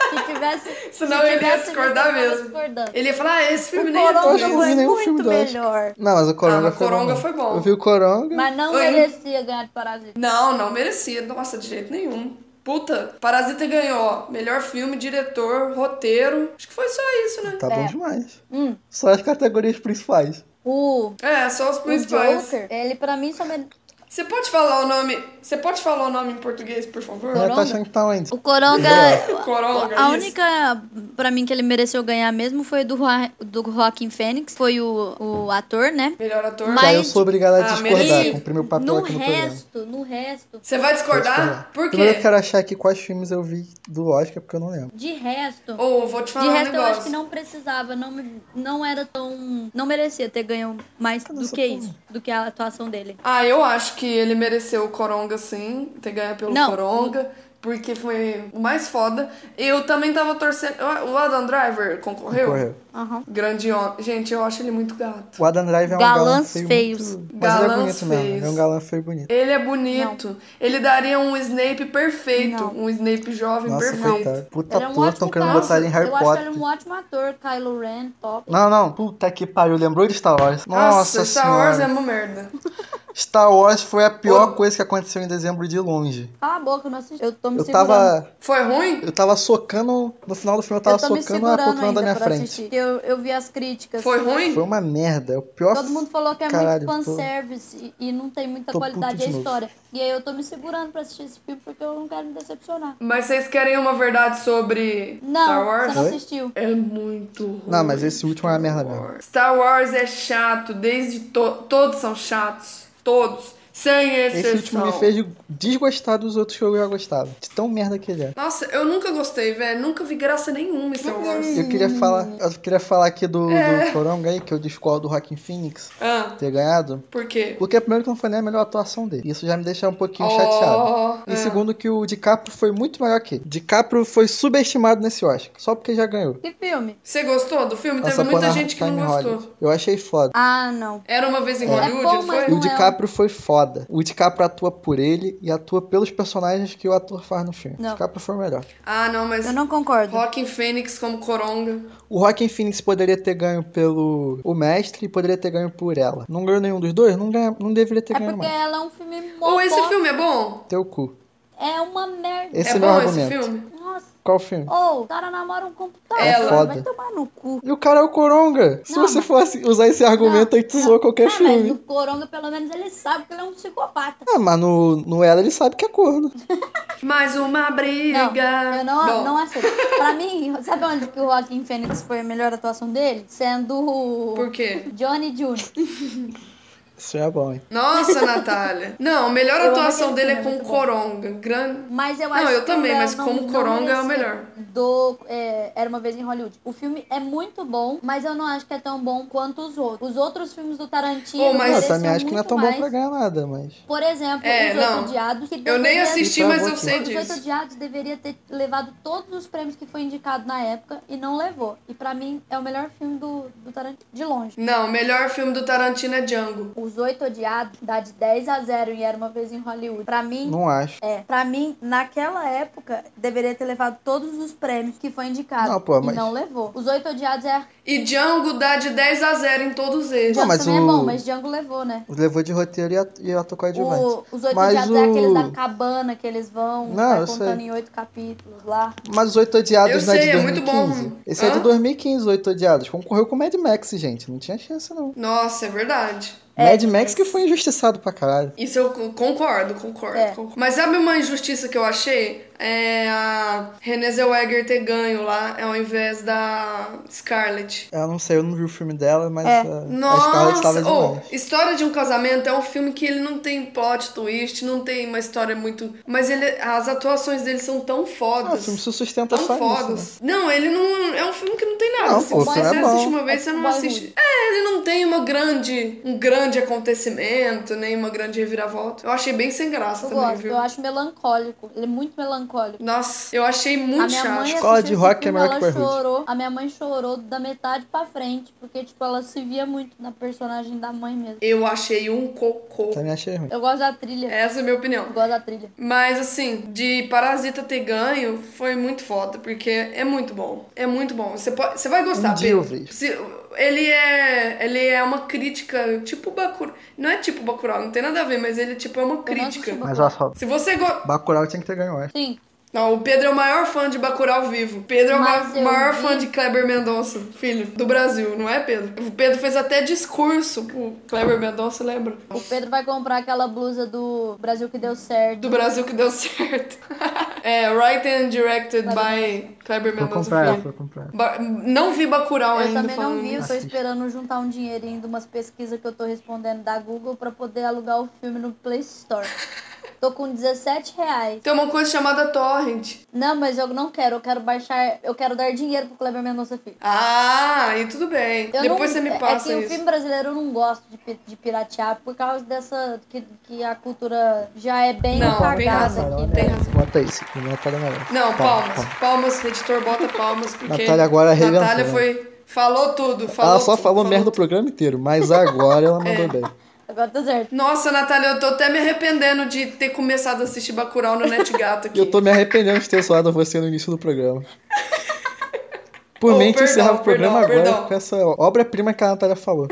Se tivesse. Senão se ele ia discordar mesmo. discordando. Ele ia falar, ah, esse filme O nem é tão Coronga ruim. foi nenhum muito filme melhor. Não, mas o Coronga Ah, o foi Coronga bom. foi bom. Eu vi o Coronga. Mas não Oi. merecia ganhar de Parasita. Não, não merecia. Nossa, de jeito nenhum. Puta, Parasita ganhou, ó, melhor filme, diretor, roteiro. Acho que foi só isso, né? Tá É. bom demais. Hum, Só as categorias principais. o, É, só os o principais. Joker, ele pra mim só mere... Você pode falar o nome. Você pode falar o nome em português, por favor? Eu tô achando que tá onde? O Coronga. Coronga, A isso. única, pra mim, que ele mereceu ganhar mesmo foi do, do Joaquim Fênix. Foi o, o ator, né? Melhor ator. Mas- Tá, eu sou obrigado a Ah, discordar. merecido. Cumpri meu papel No aqui no programa. resto, no resto. Você vai discordar? discordar. Por Primeiro eu quê? quero achar aqui quais filmes eu vi do Oscar, porque eu não lembro. De resto. Ou vou te De falar um resto, eu negócio. acho que não precisava, não, não era tão. Não merecia ter ganho mais do que porra. isso, do que a atuação dele. Ah, eu acho que ele mereceu o Coronga sim, ter ganho pelo Não. Coronga, porque foi o mais foda. Eu também tava torcendo. O Adam Driver concorreu? Correu. Aham. Grande homem. Gente, eu acho ele muito gato. O Adam Driver é um galã feio feios. muito... É Galãs bonito mesmo. feios. Ele é um galã feio bonito. Ele é bonito. Ele daria um Snape perfeito. Não. Um Snape jovem Nossa, perfeito. coitado. Puta Ele é um ator, ótimo estão querendo botar ele em Harry Eu acho Potter. ele um ótimo ator, Kylo Ren, top. Não, não. Puta que pariu. Lembrou de Star Wars? Nossa, Nossa, Star Wars é senhora. uma merda. Star Wars foi a pior Ô. coisa que aconteceu em dezembro de longe. Cala a boca, eu não assisti. Eu tô me Eu segurando. tava... Foi ruim? Eu tava socando... No final do filme eu tava eu tô socando a poltrona da minha frente. assistir. Eu, eu vi as críticas. Foi ruim? Foi uma merda. É o pior... Todo mundo falou que é Caralho, muito tô- fanservice e, e não tem muita tô qualidade a história. E aí eu tô me segurando pra assistir esse filme porque eu não quero me decepcionar. Mas vocês querem uma verdade sobre Não, Star Wars? você não assistiu. É muito ruim. Não, mas esse último é uma merda mesmo. Star Wars é chato, desde to todos são chatos, todos, sem exceção. Esse último me fez desgostar dos outros que eu já gostava. De tão merda que ele é. Nossa, eu nunca gostei, velho, nunca vi graça nenhuma em Star Wars. Eu queria falar, eu queria falar aqui do, É. do Coronga aí, que eu discordo do Rockin' Phoenix Ah, ter ganhado. por quê? Porque primeiro que não foi nem a melhor atuação dele. Isso já me deixa um pouquinho Oh, chateado. E ah. segundo que o DiCaprio foi muito melhor que ele. DiCaprio foi subestimado nesse Oscar, só porque já ganhou. Que filme? Você gostou do filme? Essa Teve muita gente que não gostou. Hollywood. Eu achei foda. Ah, não. Era uma vez em É. Hollywood, É bom, foi? E o é DiCaprio foi foda. O DiCaprio atua por ele e atua pelos personagens que o ator faz no filme. Não. O DiCaprio foi o melhor. Ah, não, mas Eu não concordo. Rockin' Fênix como Coronga. O Rockin' Phoenix poderia ter ganho pelo o mestre e poderia ter ganho por ela. Não ganhou nenhum dos dois? Não, ganha, não deveria ter É ganho porque mais. ela é um filme Ou esse filme é bom? Teu cu. É uma merda. Esse é é bom esse filme? Nossa. Qual filme? Ô, o cara namora um computador. Ela. Foda. Vai tomar no cu. E o cara é o Coronga. Se Não, você mas- fosse usar esse argumento aí, tu Não, zoa qualquer ah, filme. Mas o Coronga, pelo menos, ele sabe que ele é um psicopata. Ah, mas no, no ela ele sabe que é corno. Mais uma briga. Não, eu não, Bom, não aceito. Pra mim, sabe onde que o Joaquim Fênix foi a melhor atuação dele? Sendo o Por quê? Johnny Jr. Isso é bom, hein? Nossa, Natália. Não, a melhor Eu atuação dele é com é o. Coronga. Grande. Mas eu Não, acho eu que também, o mas não- como não Coronga é o merecia melhor. Do é, Era Uma Vez em Hollywood. O filme é muito bom, mas eu não acho que é tão bom quanto os outros. Os outros filmes do Tarantino Oh, mas- Eu também acho que não é muito tão mais. bom pra ganhar nada, mas. Por exemplo, É, Os não. Oito Odiados. Que Eu nem assisti, mas eu sei Os Oito disso. Odiados deveria ter levado todos os prêmios que foi indicado na época e não levou. E pra mim é o melhor filme do, do Tarantino, de longe. Não, o melhor filme do Tarantino é Django. Os Oito Odiados dá de 10 a 0 em Era Uma Vez em Hollywood. Pra mim, Não acho. é. Pra mim, naquela época, deveria ter levado todos os prêmios que foi indicado. Não, pô, E mas- não levou. Os Oito Odiados é. E Django dá de 10 a 0 em todos eles. Não, mas também o- é bom, mas Django levou, né? Levou de roteiro e at- e ator coadjuvante. O, os Oito Mas Odiados é o- aqueles da cabana que eles vão, Não, vai contando sei. em oito capítulos lá. Mas os Oito Odiados Eu não é sei, de é muito 2015? bom. Esse é de Hã? 2015, os Oito Odiados. Concorreu com o Mad Max, gente. Não tinha chance, não. Nossa, é verdade. É, Mad Max mas- que foi injustiçado pra caralho. Isso eu co- concordo, concordo, É. concordo. Mas sabe uma injustiça que eu achei? É a Renée Zellweger ter ganho lá ao invés da Scarlett. Eu não sei, eu não vi o filme dela, mas É. a, a Scarlett estava Nossa! Oh, demais. História de um Casamento é um filme que ele não tem plot twist, não tem uma história muito... Mas ele, as atuações dele são tão Ah, o fodas. filme se sustenta tão só nisso, né? fodas. Não, ele não... É um filme que não tem nada. Não, Se pô, você é assiste bom. uma vez, É você não assiste. É, ele não tem uma grande... Um grande acontecimento, nem uma grande reviravolta. Eu achei bem sem graça Eu também, gosto, viu? eu acho melancólico. Ele é muito melancólico. Nossa, eu achei A muito minha mãe chato. Escola assistiu de esse rock é filme, melhor ela que Boyhood. chorou. A minha mãe chorou da metade pra frente, porque tipo ela se via muito na personagem da mãe mesmo. Eu achei um cocô. Também achei ruim. Eu gosto da trilha. Essa é a minha opinião. Eu gosto da trilha. Mas assim, de Parasita ter ganho foi muito foda, porque é muito bom. É muito bom. Você, pode, você vai gostar, Um dia eu vejo. Se- ele é ele é uma crítica, tipo Bacurau. Não é tipo Bacurau, não tem nada a ver, mas ele tipo é uma crítica. Mas olha só, Se você go... Bacurau tinha que ter ganho, acho. Sim. Não, o Pedro é o maior fã de Bacurau vivo. Pedro é o ma- eu maior vi- fã de Kleber Mendonça, filho, do Brasil, não é, Pedro? O Pedro fez até discurso pro Kleber Mendonça, lembra? O Pedro vai comprar aquela blusa do Brasil que deu certo. Do Brasil que deu certo. é, written and directed by Kleber Vou Mendonça comprar, Filho. vou comprar. Ba- não vi Bacurau Eu ainda também não vi, eu tô esperando juntar um dinheirinho de umas pesquisas que eu tô respondendo da Google pra poder alugar o filme no Play Store. Tô com 17 reais. Tem uma coisa chamada Torrent. Não, mas eu não quero, eu quero baixar, eu quero dar dinheiro pro Kleber Mendonça Filho. Ah, aí tudo bem. Eu Depois não- você me é- passa é que o filme brasileiro eu não gosto de, de piratear por causa dessa. Que, que a cultura já é bem Não, tem cagada razão, aqui. tem né? razão. Bota isso, Natália. Não, Palma, palmas. palma. Palmas, editor, bota palmas, porque Natália agora arrebentou, Natália né? foi... Falou tudo, falou Ela só tudo, falou merda o programa inteiro, mas agora ela mandou É. bem. Agora tá certo. Nossa, Natália, eu tô até me arrependendo de ter começado a assistir Bacurau no NetGato aqui. Eu tô me arrependendo de ter zoado você no início do programa. Por Oh, mim, perdão, encerrava o programa perdão, agora perdão. com essa obra-prima que a Natália falou.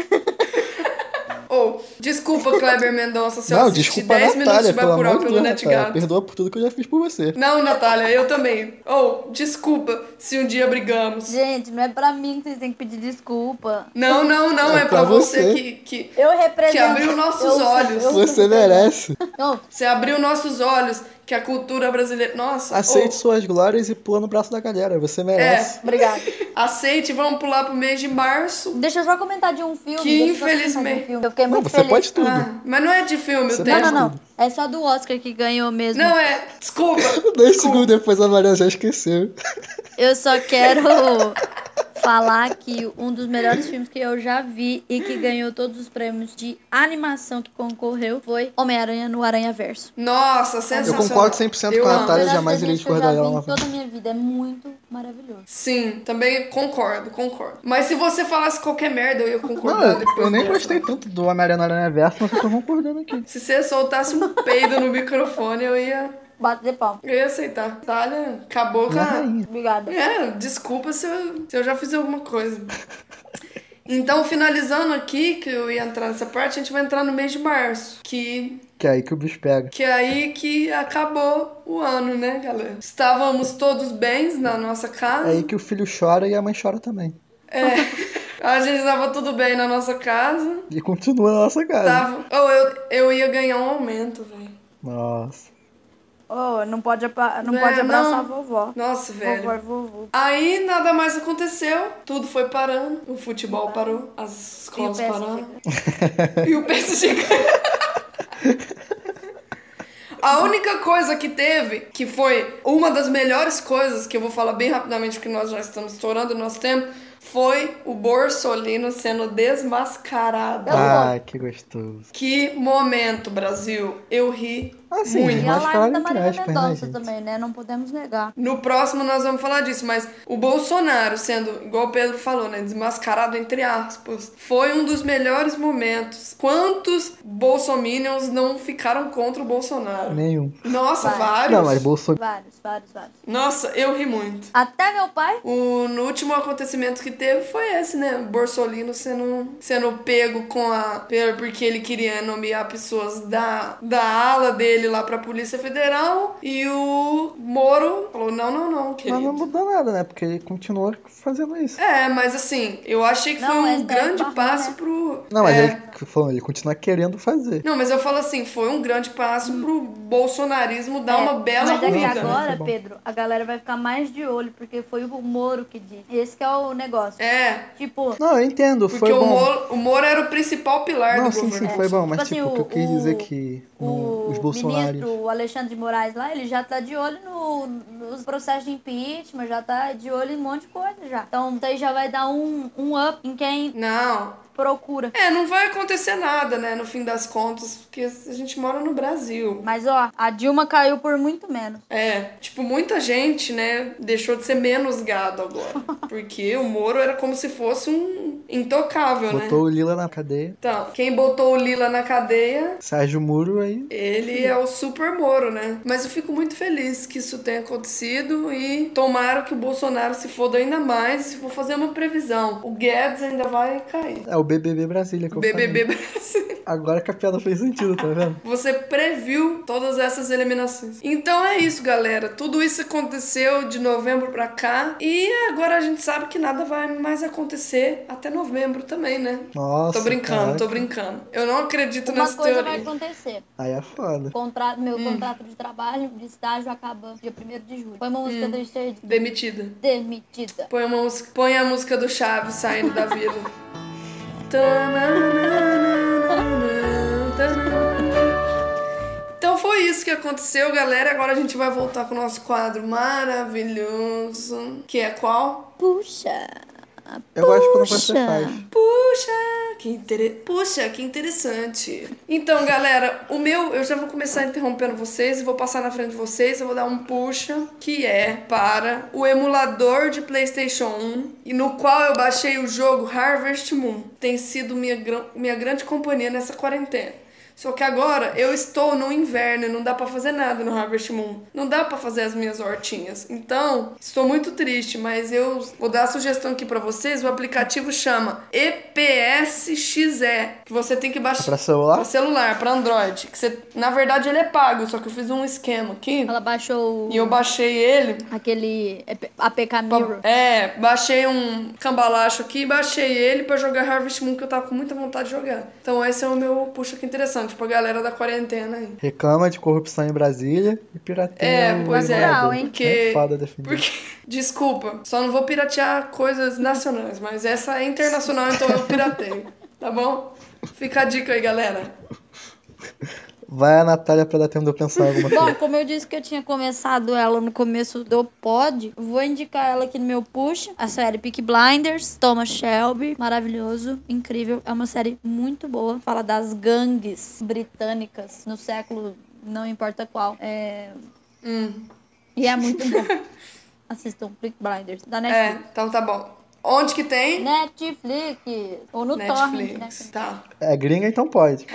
Ou, desculpa, Kleber Mendonça, se eu Não, assisti desculpa a 10 minutos Natália, de pelo Bacurau de pelo Deus, Natália. NetGato. Perdoa por tudo que eu já fiz por você. Não, Natália, eu também. Ou, desculpa se um dia brigamos. Gente, não é pra mim que vocês têm que pedir desculpa. Não, não, não, É é, pra pra você, você. que, que Eu represento. Que abriu nossos eu- olhos. eu- Você merece. Não, você abriu nossos olhos, que a cultura brasileira. Nossa, Aceite ô, suas glórias e pula no braço da galera. Você merece. obrigada. aceite, vamos pular pro mês de março. Deixa eu só comentar de um filme. Que deixa eu um infelizmente- filme. Eu fiquei Não, muito você feliz. pode tudo. Ah, mas não é de filme Você o Não, não, não. É só do Oscar que ganhou mesmo. Não é. Desculpa. Dois segundos depois a Maria já esqueceu. Eu só quero falar que um dos melhores filmes que eu já vi e que ganhou todos os prêmios de animação que concorreu foi Homem-Aranha no Aranha Verso. Nossa, Eu sensacional. Concordo 100% Eu com a amo. Natália, jamais irei discordar dela novamente. toda a minha vida. É muito maravilhoso. Sim, também concordo, concordo. Mas se você falasse qualquer merda, eu ia Não, concordar eu, depois eu nem dessa. gostei tanto do Homem-Aranha Aranha Verso, mas eu tô concordando aqui. Se você soltasse um peido no microfone, eu ia, Bate de palma. eu ia aceitar. Natália, acabou com a... rainha. Obrigada. É, desculpa se eu, se eu já fiz alguma coisa. Então, finalizando aqui, que eu ia entrar nessa parte, a gente vai entrar no mês de março, que, Que é aí que o bicho pega. que é aí que acabou o ano, né, galera? Estávamos todos bens na nossa casa. É aí que o filho chora e a mãe chora também. É, a gente estava tudo bem na nossa casa. E continua na nossa casa. Tava, ou eu, eu ia ganhar um aumento, velho. Nossa. Oh, não pode, não É, pode abraçar não. a vovó. Nossa, velho. Vovó é vovô. Aí nada mais aconteceu, tudo foi parando, o futebol parou, as escolas pararam e o PSG ganhou. A única coisa que teve, que foi uma das melhores coisas, que eu vou falar bem rapidamente porque nós já estamos estourando o nosso tempo, foi o Borsolino sendo desmascarado. Ah, que gostoso. Que momento, Brasil. Eu ri Ah, sim, muito. E a live da Marília né, Mendonça também, né? Não podemos negar. No próximo nós vamos falar disso, mas o Bolsonaro sendo, igual o Pedro falou, né, desmascarado entre aspas, foi um dos melhores momentos. Quantos bolsominions não ficaram contra o Bolsonaro? Nenhum. Nossa, Vai. vários. Não, mas Bolsonaro. Vários, vários, vários. Nossa, eu ri muito. Até meu pai. O no último acontecimento que teve foi esse, né? O Borsolino sendo, sendo pego com a. Porque ele queria nomear pessoas da, da ala dele lá pra Polícia Federal. E o Moro falou: não, não, não, Mas querido. não mudou nada, né? Porque ele continuou fazendo isso. É, mas assim, eu achei que Não, foi mas um tá grande passo né? pro. Não, mas é. ele, falou, ele continua querendo fazer. Não, mas eu falo assim, foi um grande passo pro bolsonarismo dar É, uma bela Mas é que né? agora, Tá. Pedro, a galera vai ficar mais de olho, porque foi o Moro que disse. Esse que é o negócio. É, Tipo, Não, eu entendo, porque foi o bom. Moro, o Moro era o principal pilar Não, do sim, governo. sim, foi bom, mas Tipo tipo, assim, o que eu quis dizer que no- o os bolsonaristas. ministro o Alexandre de Moraes lá, ele já tá de olho no- nos processos de impeachment, já tá de olho em um monte de coisa já. Então, isso aí já vai dar um, um up em quem Não, procura. É, não vai acontecer nada, né, no fim das contas, porque a gente mora no Brasil. Mas, ó, a Dilma caiu por muito menos. É, tipo, muita gente, né, deixou de ser menos gado agora. Porque o Moro era como se fosse um intocável, né? Botou o Lila na cadeia. Então, quem botou o Lila na cadeia, Sérgio Muro aí. ele é o super Moro, né? Mas eu fico muito feliz que isso tenha acontecido e tomara que o Bolsonaro se foda ainda mais. Vou fazer uma previsão. O Guedes ainda vai cair. É o BBB Brasília que eu BBB falei. Brasil. Agora que a piada fez sentido, tá vendo? Você previu todas essas eliminações. Então é isso, galera. Tudo isso aconteceu de novembro pra cá. E agora a gente sabe que nada vai mais acontecer até novembro também, né? Nossa. tô brincando, caraca. tô brincando. Eu não acredito Uma nessa coisa teoria. vai acontecer. Aí é foda. Contrato, Hum. meu contrato de trabalho, de estágio, acaba dia 1 de julho. Foi uma música Hum. do Demitida. Demitida. Põe, uma música, põe a música do Chaves saindo da vila. Então foi isso que aconteceu, galera. Agora a gente vai voltar com o nosso quadro maravilhoso. Que é qual? Puxa. Eu gosto quando você Puxa. faz. Puxa, que inter... Puxa, que interessante. Então, galera, o meu, eu já vou começar interrompendo vocês e vou passar na frente de vocês. Eu vou dar um puxa, que é para o emulador de PlayStation 1, e no qual eu baixei o jogo Harvest Moon. Tem sido minha, minha grande companhia nessa quarentena. Só que agora eu estou no inverno e não dá pra fazer nada no Harvest Moon. Não dá pra fazer as minhas hortinhas. Então, estou muito triste, mas eu vou dar a sugestão aqui pra vocês. O aplicativo chama EPSXE, que você tem que baixar Pra celular? pra celular, pra Android. Que você, na verdade ele é pago, só que eu fiz um esquema aqui Ela baixou o- e eu baixei ele aquele APK Mirror. É, baixei um cambalacho aqui e baixei ele pra jogar Harvest Moon, que eu tava com muita vontade de jogar. Então esse é o meu puxa que interessante pra galera da quarentena aí. Reclama de corrupção em Brasília e pirateia É, pois é, emulador. hein? porque- É. Porque, desculpa, só não vou piratear coisas nacionais, mas essa é internacional, então eu pirateio, tá bom? Fica a dica aí, galera. Vai a Natália pra dar tempo de eu pensar alguma Bom, coisa. como eu disse que eu tinha começado ela no começo do pod, vou indicar ela aqui no meu push, a série Peak Blinders, Thomas Shelby, maravilhoso, incrível, é uma série muito boa, fala das gangues britânicas no século não importa qual, é... Hum, e é muito bom. Assistam Peak Blinders, da é, Netflix. então tá bom. Onde que tem? Netflix, ou no Torrent, né? Netflix, tá. É gringa, então pode.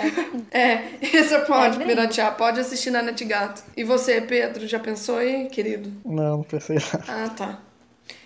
É, esse pode É gringo. piratear, pode assistir na NetGato. E você, Pedro, já pensou aí, querido? Não, não pensei lá. Ah, tá.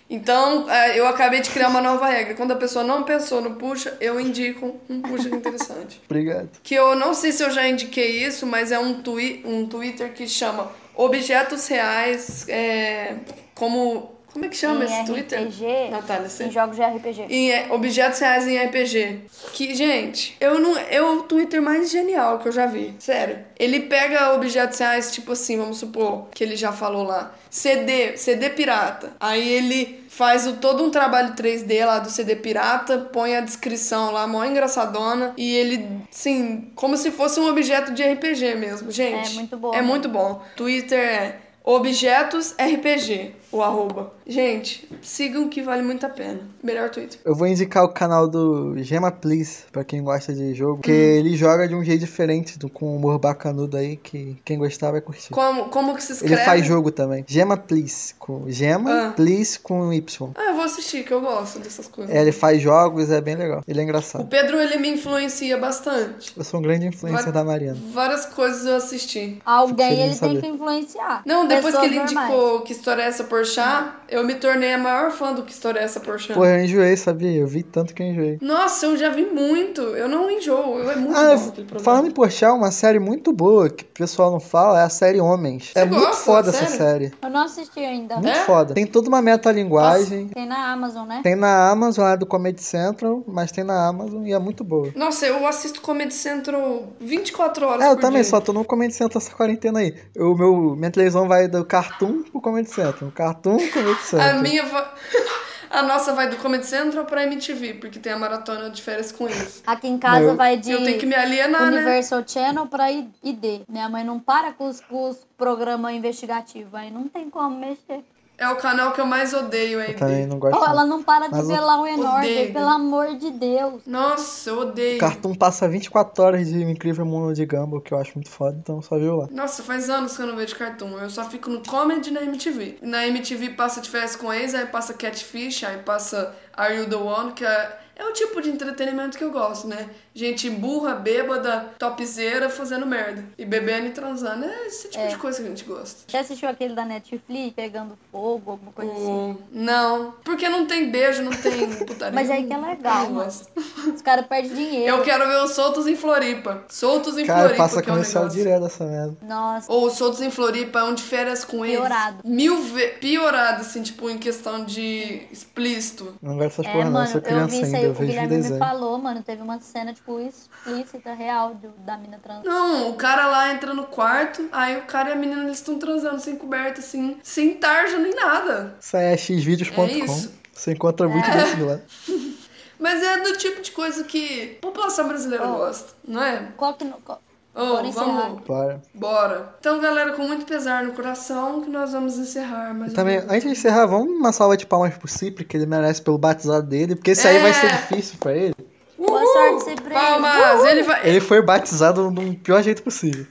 Então, é, eu acabei de criar uma nova regra. Quando a pessoa não pensou no puxa, eu indico um puxa interessante. Obrigado. Que eu não sei se eu já indiquei isso, mas é um, twi um Twitter que chama Objetos Reais é, como, Como é que chama esse em Twitter? RPG, Natália, você. em jogos de RPG. Em é, objetos reais em RPG. Que, gente, eu não. É o Twitter mais genial que eu já vi. Sério. Ele pega objetos reais, tipo assim, vamos supor, que ele já falou lá. CD, CD pirata. Aí ele faz o, todo um trabalho 3D lá do CD pirata, põe a descrição lá, mó engraçadona. E ele, assim, como se fosse um objeto de RPG mesmo, gente. É muito bom, É né? muito bom. Twitter é Objetos RPG, o arroba. Gente, sigam que vale muito a pena. Melhor Twitter. Eu vou indicar o canal do Gema Please, pra quem gosta de jogo, porque Hum. ele joga de um jeito diferente, do- com um humor bacanudo aí, que quem gostar vai curtir. Como, como que se escreve? Ele faz jogo também. Gema Please, com Gema Ah. Please com Y. Ah, eu vou assistir, que eu gosto dessas coisas. É, ele faz jogos, é bem legal. Ele é O engraçado. Pedro, ele me influencia bastante. Eu sou um grande influencer da Mariana. Várias coisas eu assisti. Alguém ele tem que influenciar. Não, depois que Pessoas ele normais. indicou que história é essa Porchat, eu me tornei a maior fã do que história é essa Porchat. Pô, eu enjoei, sabia? Eu vi tanto que eu enjoei. Nossa, eu já vi muito. Eu não enjoo. Eu é muito Ah, bom aquele falando em Porchat, uma série muito boa que o pessoal não fala é a série Homens. é muito gosta? foda essa série. Eu não assisti ainda. Muito É? foda. Tem toda uma metalinguagem. Tem na Amazon, né? Tem na Amazon, lá do Comedy Central, mas tem na Amazon e é muito boa. Nossa, eu assisto Comedy Central 24 horas É, eu por também, dia. só tô no Comedy Central essa quarentena aí. O meu, minha televisão vai do Cartoon Comedy Central. Cartoon, Comedy A Central. minha va- A nossa vai do Comedy Central pra MTV, porque tem a maratona de férias com eles. Aqui em casa Meu- vai de Eu tenho que me alienar, né? Universal Channel pra ID. Minha mãe não para com os, com os programas investigativos. Aí não tem como mexer. É o canal que eu mais odeio aí. Eu também não gosto. Não. ela não para de ver lá o enorme, pelo amor de Deus. Nossa, eu odeio. O Cartoon passa 24 horas de Incrível Mundo de Gumball, que eu acho muito foda, então só viu lá. Nossa, faz anos que eu não vejo cartoon. Eu só fico no comedy na MTV. Na MTV passa de férias com ex, aí passa Catfish, aí passa Are You The One, que é, é o tipo de entretenimento que eu gosto, né? Gente burra, bêbada, topzeira, fazendo merda. E bebendo e transando. É esse tipo de coisa que a gente gosta. Você assistiu aquele da Netflix, pegando fogo, alguma coisa assim? O- Não, porque não tem beijo, não tem putaria. Mas aí que é legal, mano. gosto. Os caras perdem dinheiro. Eu quero ver os Soltos em Floripa. Soltos em Cara, Floripa, passa que é o comercial negócio. direto essa merda. Nossa, Ou Soltos em Floripa é um de férias com eles. Piorado. Mil vezes. Piorado, assim, tipo, em questão de explícito. Não gosto dessas é, porra não, eu mano, sou eu criança vi isso ainda, aí, eu o vejo Guilherme me falou, mano, teve uma cena, tipo, explícita, real, do- da mina trans. Não, o cara lá entra no quarto, aí o cara e a menina eles estão transando sem coberta, assim, sem tarja nem nada. Isso é xvideos.com. É isso. Você encontra muito desse lá. Mas é do tipo de coisa que a população brasileira Oh. gosta, não é? Qual que. qual- Encerrar. vamos. Bora. Bora. Então, galera, com muito pesar no coração, que nós vamos encerrar um também, antes de encerrar, vamos uma salva de palmas pro Cipri, que ele merece pelo batizado dele, porque esse aí vai ser É. difícil pra ele. Boa sorte sempre. Palmas! Ele vai. Ele foi batizado do pior jeito possível.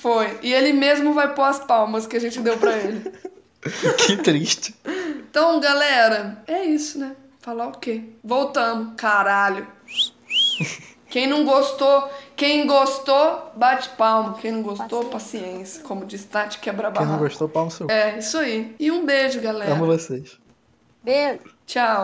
Foi. E ele mesmo vai pôr as palmas que a gente deu pra ele. que triste. Então, galera, é isso, né? Falar o quê? Voltamos. Caralho. Quem não gostou, quem gostou, bate palma. Quem não gostou, paciência. Como diz Tati, quebra Quem não barra. gostou, pau no seu. É, isso aí. E um beijo, galera. Amo vocês. Beijo. Tchau.